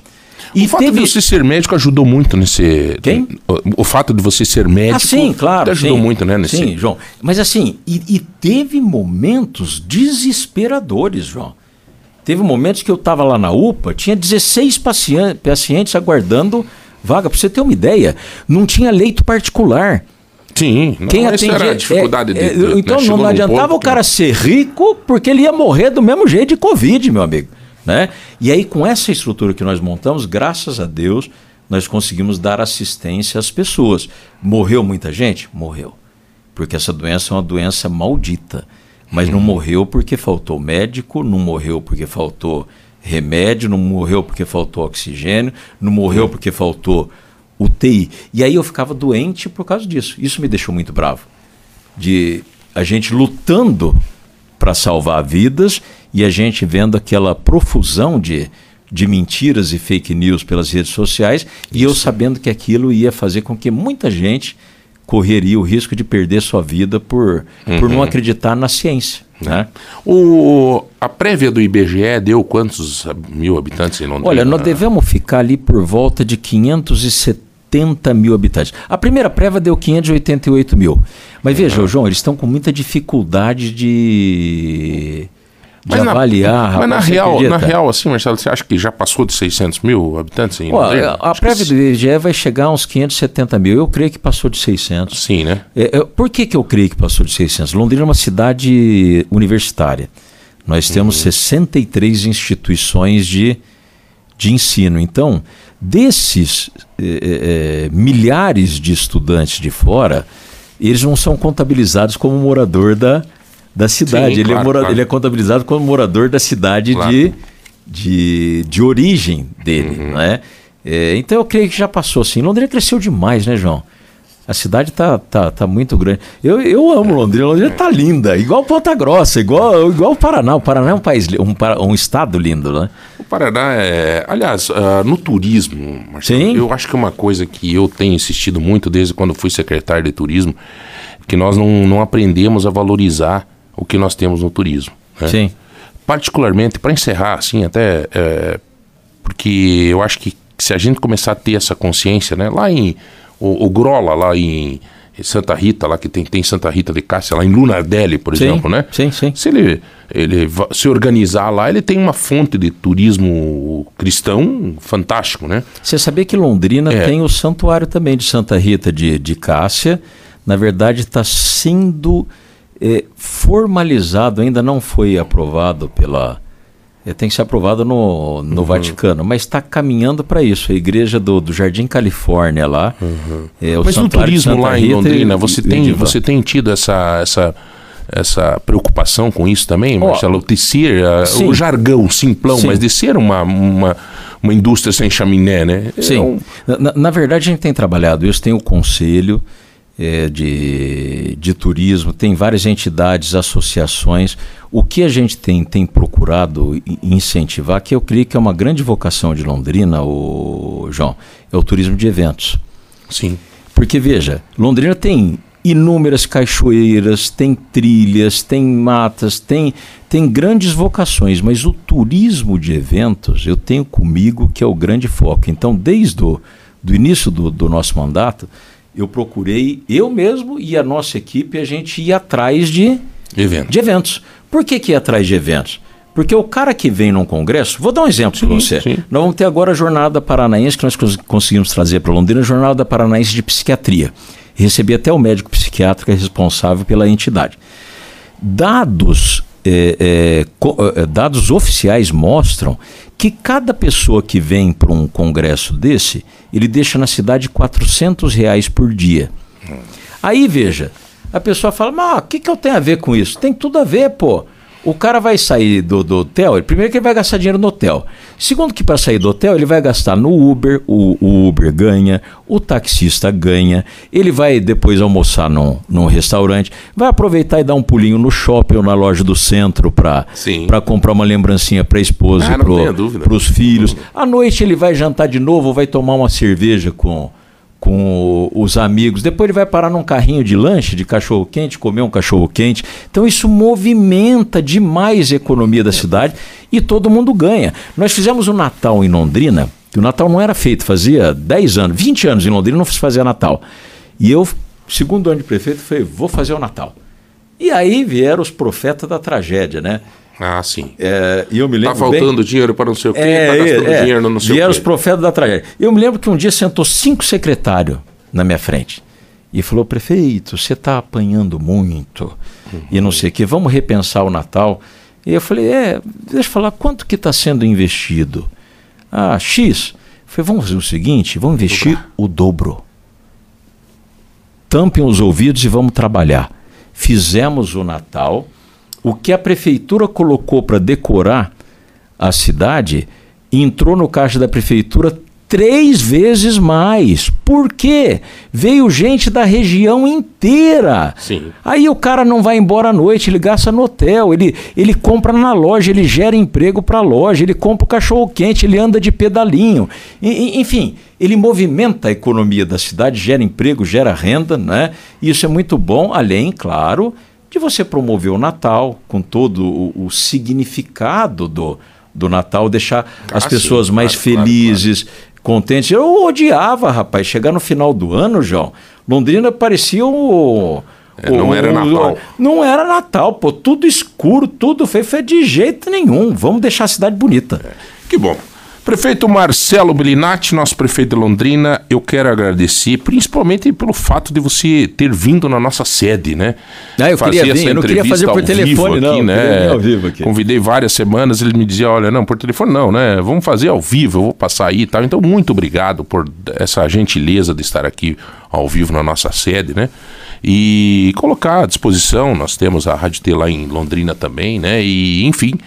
Speaker 2: E o fato teve... de você ser médico ajudou muito nesse.
Speaker 3: Quem?
Speaker 2: O, o fato de você ser médico. Ah,
Speaker 3: sim, claro.
Speaker 2: Ajudou
Speaker 3: sim,
Speaker 2: muito, né? Nesse...
Speaker 3: Sim, João. Mas assim, e, e teve momentos desesperadores, João. Teve momentos que eu estava lá na UPA, tinha 16 pacientes aguardando vaga. Para você ter uma ideia, não tinha leito particular.
Speaker 2: Sim,
Speaker 3: quem não, atendia, era a dificuldade é, de, de, Então né? não, não adiantava o cara ser rico porque ele ia morrer do mesmo jeito de Covid, meu amigo. Né? E aí, com essa estrutura que nós montamos, graças a Deus, nós conseguimos dar assistência às pessoas. Morreu muita gente? Morreu. Porque essa doença é uma doença maldita. Mas não morreu porque faltou médico, não morreu porque faltou remédio, não morreu porque faltou oxigênio, não morreu porque faltou UTI. E aí eu ficava doente por causa disso. Isso me deixou muito bravo. De a gente lutando para salvar vidas e a gente vendo aquela profusão de, de mentiras e fake news pelas redes sociais Isso. e eu sabendo que aquilo ia fazer com que muita gente correria o risco de perder sua vida por, uhum. por não uhum. acreditar na ciência. Né?
Speaker 2: O, a prévia do IBGE deu quantos mil habitantes em Londrina?
Speaker 3: Olha, nós devemos ficar ali por volta de 570 80 mil habitantes. A primeira prévia deu 588 mil. Mas veja, uhum. João, eles estão com muita dificuldade de, de mas avaliar.
Speaker 2: Na, mas na real, na real, assim, Marcelo, você acha que já passou de 600 mil habitantes em?
Speaker 3: A, a prévia do IBGE vai chegar a uns 570 mil. Eu creio que passou de 600.
Speaker 2: Sim, né?
Speaker 3: É, é, por que, que eu creio que passou de 600? Londrina é uma cidade universitária. Nós temos uhum. 63 instituições de, de ensino. Então, Desses é, é, milhares de estudantes de fora, eles não são contabilizados como morador da, da cidade. Sim, ele, é claro, é mora, claro. ele, é contabilizado como morador da cidade claro. de, de, de origem dele. Uhum. Né? É, então eu creio que já passou assim. Londrina cresceu demais, né, João? A cidade tá, tá, tá muito grande. Eu, eu amo Londrina. Londrina tá linda. Igual Ponta Grossa, igual, igual o Paraná. O Paraná é um país, um, um estado lindo, né?
Speaker 2: O Paraná é. Aliás, uh, no turismo, Marcelo, Sim? eu acho que é uma coisa que eu tenho insistido muito desde quando fui secretário de turismo, que nós não, não aprendemos a valorizar o que nós temos no turismo. Né?
Speaker 3: Sim.
Speaker 2: Particularmente, para encerrar, assim, até. É, porque eu acho que se a gente começar a ter essa consciência, né, lá em o, o Grola lá em Santa Rita, lá que tem, tem Santa Rita de Cássia, lá em Lunardelli, por sim, exemplo, né?
Speaker 3: Sim, sim.
Speaker 2: Se ele, ele se organizar lá, ele tem uma fonte de turismo cristão fantástico, né?
Speaker 3: Você sabia que Londrina é. tem o santuário também de Santa Rita de, de Cássia. Na verdade, está sendo é, formalizado, ainda não foi aprovado pela, tem que ser aprovado no, no uhum. Vaticano, mas está caminhando para isso. A igreja do, do Jardim Califórnia lá.
Speaker 2: Uhum. É, o mas no turismo lá em Londrina, você, tem, você tem tido essa, essa, essa preocupação com isso também, Marcelo? Oh, de ser uh, o jargão simplão, sim. mas de ser uma, uma, uma indústria sem chaminé, né?
Speaker 3: Sim. É um... na, na verdade, a gente tem trabalhado isso, tem o conselho é, de, de turismo, tem várias entidades, associações. O que a gente tem, tem procurado incentivar, que eu creio que é uma grande vocação de Londrina, o João, é o turismo de eventos.
Speaker 2: Sim.
Speaker 3: Porque, veja, Londrina tem inúmeras cachoeiras, tem trilhas, tem matas, tem, tem grandes vocações, mas o turismo de eventos eu tenho comigo que é o grande foco. Então, desde o do início do, do nosso mandato, eu procurei, eu mesmo e a nossa equipe, a gente ia atrás de,
Speaker 2: Evento.
Speaker 3: de eventos. Por que, que ia atrás de eventos? Porque o cara que vem num congresso, vou dar um exemplo para você. Sim. Nós vamos ter agora a Jornada Paranaense, que nós conseguimos trazer para Londrina, a Jornada Paranaense de Psiquiatria. Recebi até o médico psiquiatra responsável pela entidade. Dados, é, é, é, dados oficiais mostram que cada pessoa que vem para um congresso desse, ele deixa na cidade 400 reais por dia. Aí veja, a pessoa fala, mas o que, que eu tenho a ver com isso? Tem tudo a ver, pô. O cara vai sair do, do hotel, primeiro que ele vai gastar dinheiro no hotel. Segundo que para sair do hotel, ele vai gastar no Uber, o, o, Uber ganha, o taxista ganha, ele vai depois almoçar num, num restaurante, vai aproveitar e dar um pulinho no shopping ou na loja do centro para comprar uma lembrancinha para a esposa ah, e para os filhos. À noite ele vai jantar de novo, vai tomar uma cerveja com com os amigos. Depois ele vai parar num carrinho de lanche, de cachorro quente, comer um cachorro quente. Então isso movimenta demais a economia da cidade e todo mundo ganha. Nós fizemos o um Natal em Londrina, que o Natal não era feito, fazia 10 anos, 20 anos em Londrina não se fazia Natal. E eu, segundo ano de prefeito, falei, vou fazer o Natal. E aí vieram os profetas da tragédia, né?
Speaker 2: Ah, sim.
Speaker 3: É, eu me lembro
Speaker 2: tá faltando bem... dinheiro para não sei o quê, é, tá gastando é, dinheiro não sei
Speaker 3: Vieram os profetas da tragédia. Eu me lembro que um dia sentou cinco secretários na minha frente e falou: prefeito, você está apanhando muito uhum. e não sei o quê, vamos repensar o Natal. E eu falei: é, deixa eu falar, quanto que está sendo investido? Ah, X. Eu falei: vamos fazer o seguinte, vamos investir o dobro. Tampem os ouvidos e vamos trabalhar. Fizemos o Natal o que a prefeitura colocou para decorar a cidade entrou no caixa da prefeitura três vezes mais. Por quê? Veio gente da região inteira.
Speaker 2: Sim.
Speaker 3: Aí o cara não vai embora à noite, ele gasta no hotel, ele, ele compra na loja, ele gera emprego para a loja, ele compra o cachorro quente, ele anda de pedalinho. E, enfim, ele movimenta a economia da cidade, gera emprego, gera renda, né? Isso é muito bom, além, claro, de você promover o Natal com todo o, o significado do, do Natal, deixar as pessoas mais claro, felizes, claro, claro. contentes. Eu odiava, rapaz, chegar no final do ano, João, Londrina parecia o.
Speaker 2: É, não o, era Natal.
Speaker 3: O, não era Natal, pô. Tudo escuro, tudo feio. Foi de jeito nenhum. Vamos deixar a cidade bonita. É.
Speaker 2: Que bom. Prefeito Marcelo Belinati, nosso prefeito de Londrina, eu quero agradecer, principalmente pelo fato de você ter vindo na nossa sede, né?
Speaker 3: Ah, eu fazer queria vir, eu não queria fazer por telefone, aqui, não. Né?
Speaker 2: Ao vivo aqui. Convidei várias semanas, ele me dizia, olha, não, por telefone não, né? Vamos fazer ao vivo, eu vou passar aí e tal. Então, muito obrigado por essa gentileza de estar aqui ao vivo na nossa sede, né? E colocar à disposição, nós temos a Rádio T lá em Londrina também, né? E, enfim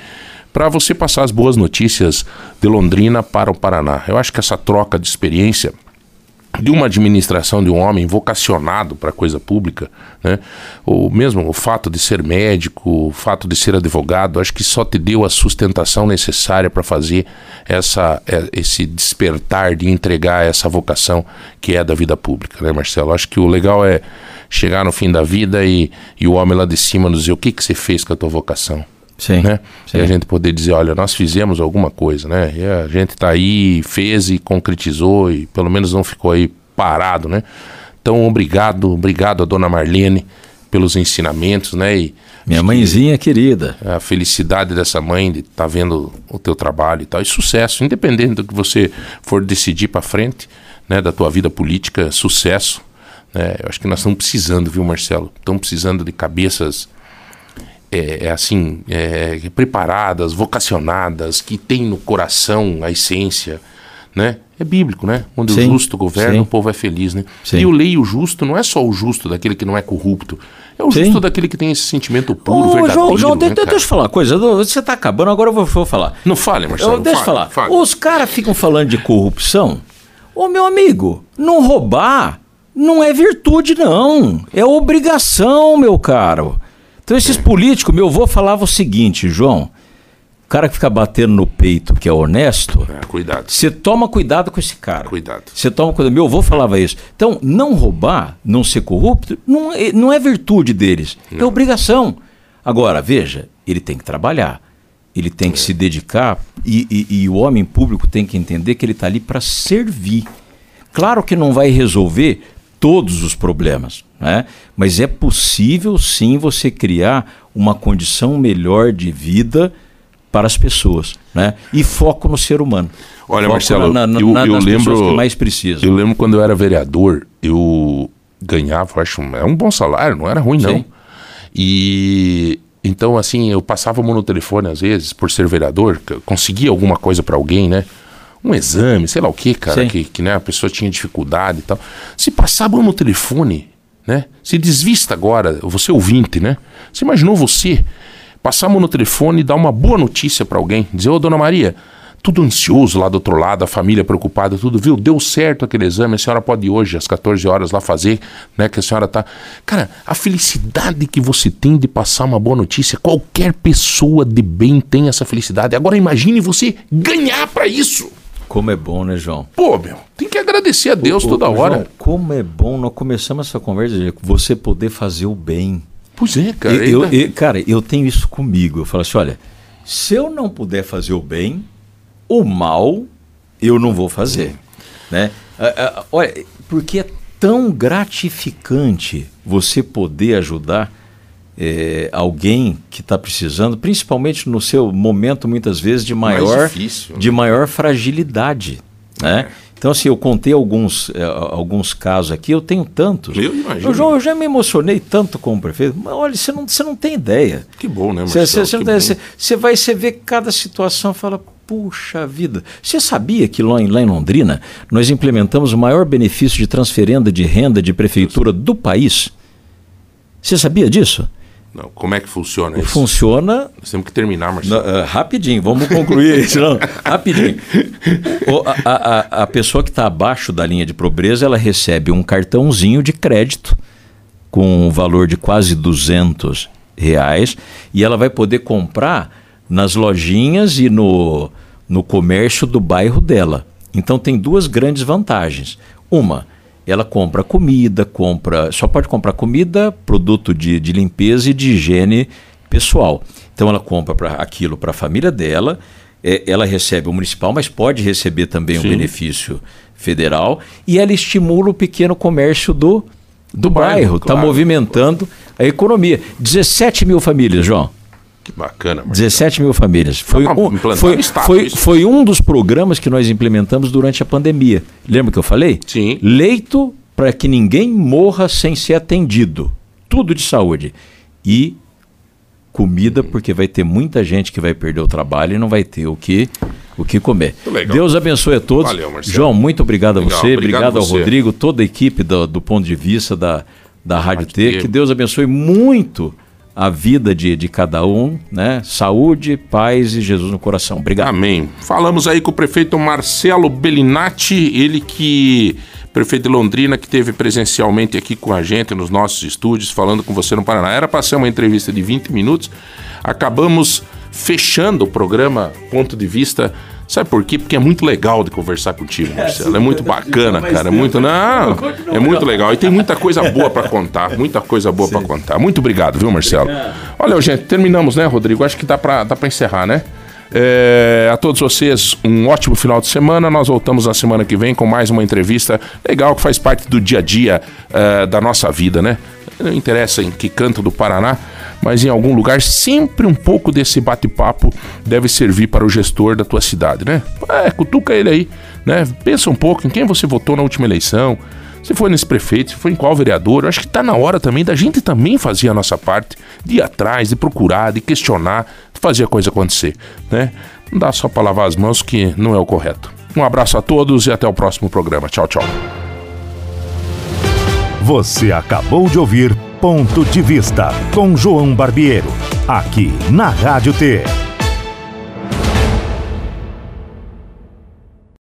Speaker 2: para você passar as boas notícias de Londrina para o Paraná. Eu acho que essa troca de experiência de uma administração de um homem vocacionado para a coisa pública, né? ou mesmo o fato de ser médico, o fato de ser advogado, acho que só te deu a sustentação necessária para fazer essa, é, esse despertar de entregar essa vocação que é da vida pública, né, Marcelo? Acho que o legal é chegar no fim da vida e, e o homem lá de cima nos dizer o que, que você fez com a tua vocação.
Speaker 3: Sim,
Speaker 2: né?
Speaker 3: Sim.
Speaker 2: E a gente poder dizer, olha, nós fizemos alguma coisa, né? E a gente está aí, fez e concretizou e pelo menos não ficou aí parado, né? Então, obrigado, obrigado a dona Marlene pelos ensinamentos, né? E
Speaker 3: Minha mãezinha que querida.
Speaker 2: A felicidade dessa mãe de estar tá vendo o teu trabalho e tal. E sucesso, independente do que você for decidir para frente, né? Da tua vida política, sucesso. Né? Eu acho que nós estamos precisando, viu, Marcelo? Estamos precisando de cabeças é, é assim, é, preparadas, vocacionadas, que têm no coração a essência, né? É bíblico, né? Onde sim, o justo governa, sim. o povo é feliz, né? Sim. E o lei o justo não é só o justo daquele que não é corrupto. É o justo daquele que tem esse sentimento puro, Ô, verdadeiro. João, João
Speaker 3: né, deixa eu falar uma coisa. Você está acabando, agora eu vou, vou falar.
Speaker 2: Não fale, Marcelo. Eu,
Speaker 3: deixa eu falar. Fale. Os caras ficam falando de corrupção. Ô, meu amigo, não roubar não é virtude, não. É obrigação, meu caro. Então, esses políticos, meu avô falava o seguinte, João cara que fica batendo no peito, que é honesto,
Speaker 2: é, cuidado.
Speaker 3: Você toma cuidado com esse cara.
Speaker 2: Cuidado.
Speaker 3: Você toma cuidado. Meu avô falava isso. Então, não roubar, não ser corrupto, não é, não é virtude deles, é não. é obrigação. Agora, veja, ele tem que trabalhar, ele tem que é. se dedicar e, e, e o homem público tem que entender que ele está ali para servir. Claro que não vai resolver todos os problemas, né? mas é possível sim você criar uma condição melhor de vida para as pessoas, né? E foco no ser humano.
Speaker 2: Olha, foco Marcelo, na, na, eu, na, eu lembro
Speaker 3: mais precisam.
Speaker 2: Eu lembro quando eu era vereador, eu ganhava, acho, era um bom salário, não era ruim não. Sim. E então assim, eu passava no telefone às vezes por ser vereador, conseguia alguma coisa para alguém, né? Um exame, sei lá o que, cara, que, que né, a pessoa tinha dificuldade e tal. Se passava no telefone, né? Se desvista agora, você ouvinte, né? Você imaginou você Passamos no telefone e dar uma boa notícia para alguém. Dizer, ô dona Maria, tudo ansioso lá do outro lado, a família preocupada, tudo, viu? Deu certo aquele exame, a senhora pode ir hoje às 14 horas lá fazer, né? Que a senhora tá. Cara, a felicidade que você tem de passar uma boa notícia, qualquer pessoa de bem tem essa felicidade. Agora imagine você ganhar para isso.
Speaker 3: Como é bom, né, João?
Speaker 2: Pô, meu, tem que agradecer a Deus o, toda o, hora. João,
Speaker 3: como é bom, nós começamos essa conversa, você poder fazer o bem.
Speaker 2: Pois é, cara.
Speaker 3: Eu, eu, eu, cara, eu tenho isso comigo. Eu falo assim: olha, se eu não puder fazer o bem, o mal eu não vou fazer. Né? Olha, porque é tão gratificante você poder ajudar é, alguém que está precisando, principalmente no seu momento, muitas vezes, de maior, difícil, né? de maior fragilidade. Né? É. Então, assim, eu contei alguns, eh, alguns casos aqui, eu tenho tantos.
Speaker 2: Eu imagino.
Speaker 3: João, eu já me emocionei tanto como prefeito, mas olha, você não, você não tem ideia.
Speaker 2: Que bom, né, Marcelo? Você,
Speaker 3: você, você, vai você vê cada situação e fala, puxa vida. Você sabia que lá em, lá em Londrina nós implementamos o maior benefício de transferenda de renda de prefeitura do país? Você sabia disso?
Speaker 2: Não, como é que funciona isso?
Speaker 3: Funciona.
Speaker 2: Nós temos que terminar, Marcelo.
Speaker 3: Uh, rapidinho, vamos concluir isso. Não, rapidinho. O, a, a, a pessoa que está abaixo da linha de pobreza, ela recebe um cartãozinho de crédito com um valor de quase 200 reais e ela vai poder comprar nas lojinhas e no, no comércio do bairro dela. Então tem duas grandes vantagens. Uma, ela compra comida, compra. Só pode comprar comida, produto de, de limpeza e de higiene pessoal. Então ela compra pra, aquilo para a família dela, é, ela recebe o municipal, mas pode receber também o um benefício federal e ela estimula o pequeno comércio do, do, do bairro, está claro, movimentando a economia. 17 mil famílias, João.
Speaker 2: Que bacana. Marcelo.
Speaker 3: 17 mil famílias. Foi um, foi, foi, foi um dos programas que nós implementamos durante a pandemia. Lembra que eu falei?
Speaker 2: Sim.
Speaker 3: Leito para que ninguém morra sem ser atendido. Tudo de saúde. E comida, porque vai ter muita gente que vai perder o trabalho e não vai ter o que, o que comer. Deus abençoe a todos. Valeu, João, muito obrigado a você, obrigado, obrigado ao você. Rodrigo, toda a equipe do, do ponto de vista da, da Rádio. T. Que Deus abençoe muito a vida de, de cada um, né? Saúde, paz e Jesus no coração. Obrigado.
Speaker 2: Amém. Falamos aí com o prefeito Marcelo Bellinati, ele que prefeito de Londrina, que teve presencialmente aqui com a gente nos nossos estúdios, falando com você no Paraná. Era para ser uma entrevista de 20 minutos. Acabamos fechando o programa Ponto de Vista Sabe por quê? Porque é muito legal de conversar contigo, é, Marcelo. É muito bacana, cara. É muito. Não, é muito legal. E tem muita coisa boa para contar. Muita coisa boa para contar. Muito obrigado, viu, Marcelo? Olha, gente, terminamos, né, Rodrigo? Acho que dá para dá pra encerrar, né? É, a todos vocês, um ótimo final de semana. Nós voltamos na semana que vem com mais uma entrevista legal que faz parte do dia a dia uh, da nossa vida, né? Não interessa em que canto do Paraná, mas em algum lugar sempre um pouco desse bate-papo deve servir para o gestor da tua cidade, né? É, cutuca ele aí, né? Pensa um pouco em quem você votou na última eleição, se foi nesse prefeito, se foi em qual vereador. Acho que está na hora também da gente também fazer a nossa parte, de ir atrás, de procurar, de questionar, de fazer a coisa acontecer, né? Não dá só para lavar as mãos que não é o correto. Um abraço a todos e até o próximo programa. Tchau, tchau.
Speaker 1: Você acabou de ouvir Ponto de Vista com João Barbiero, aqui na Rádio T.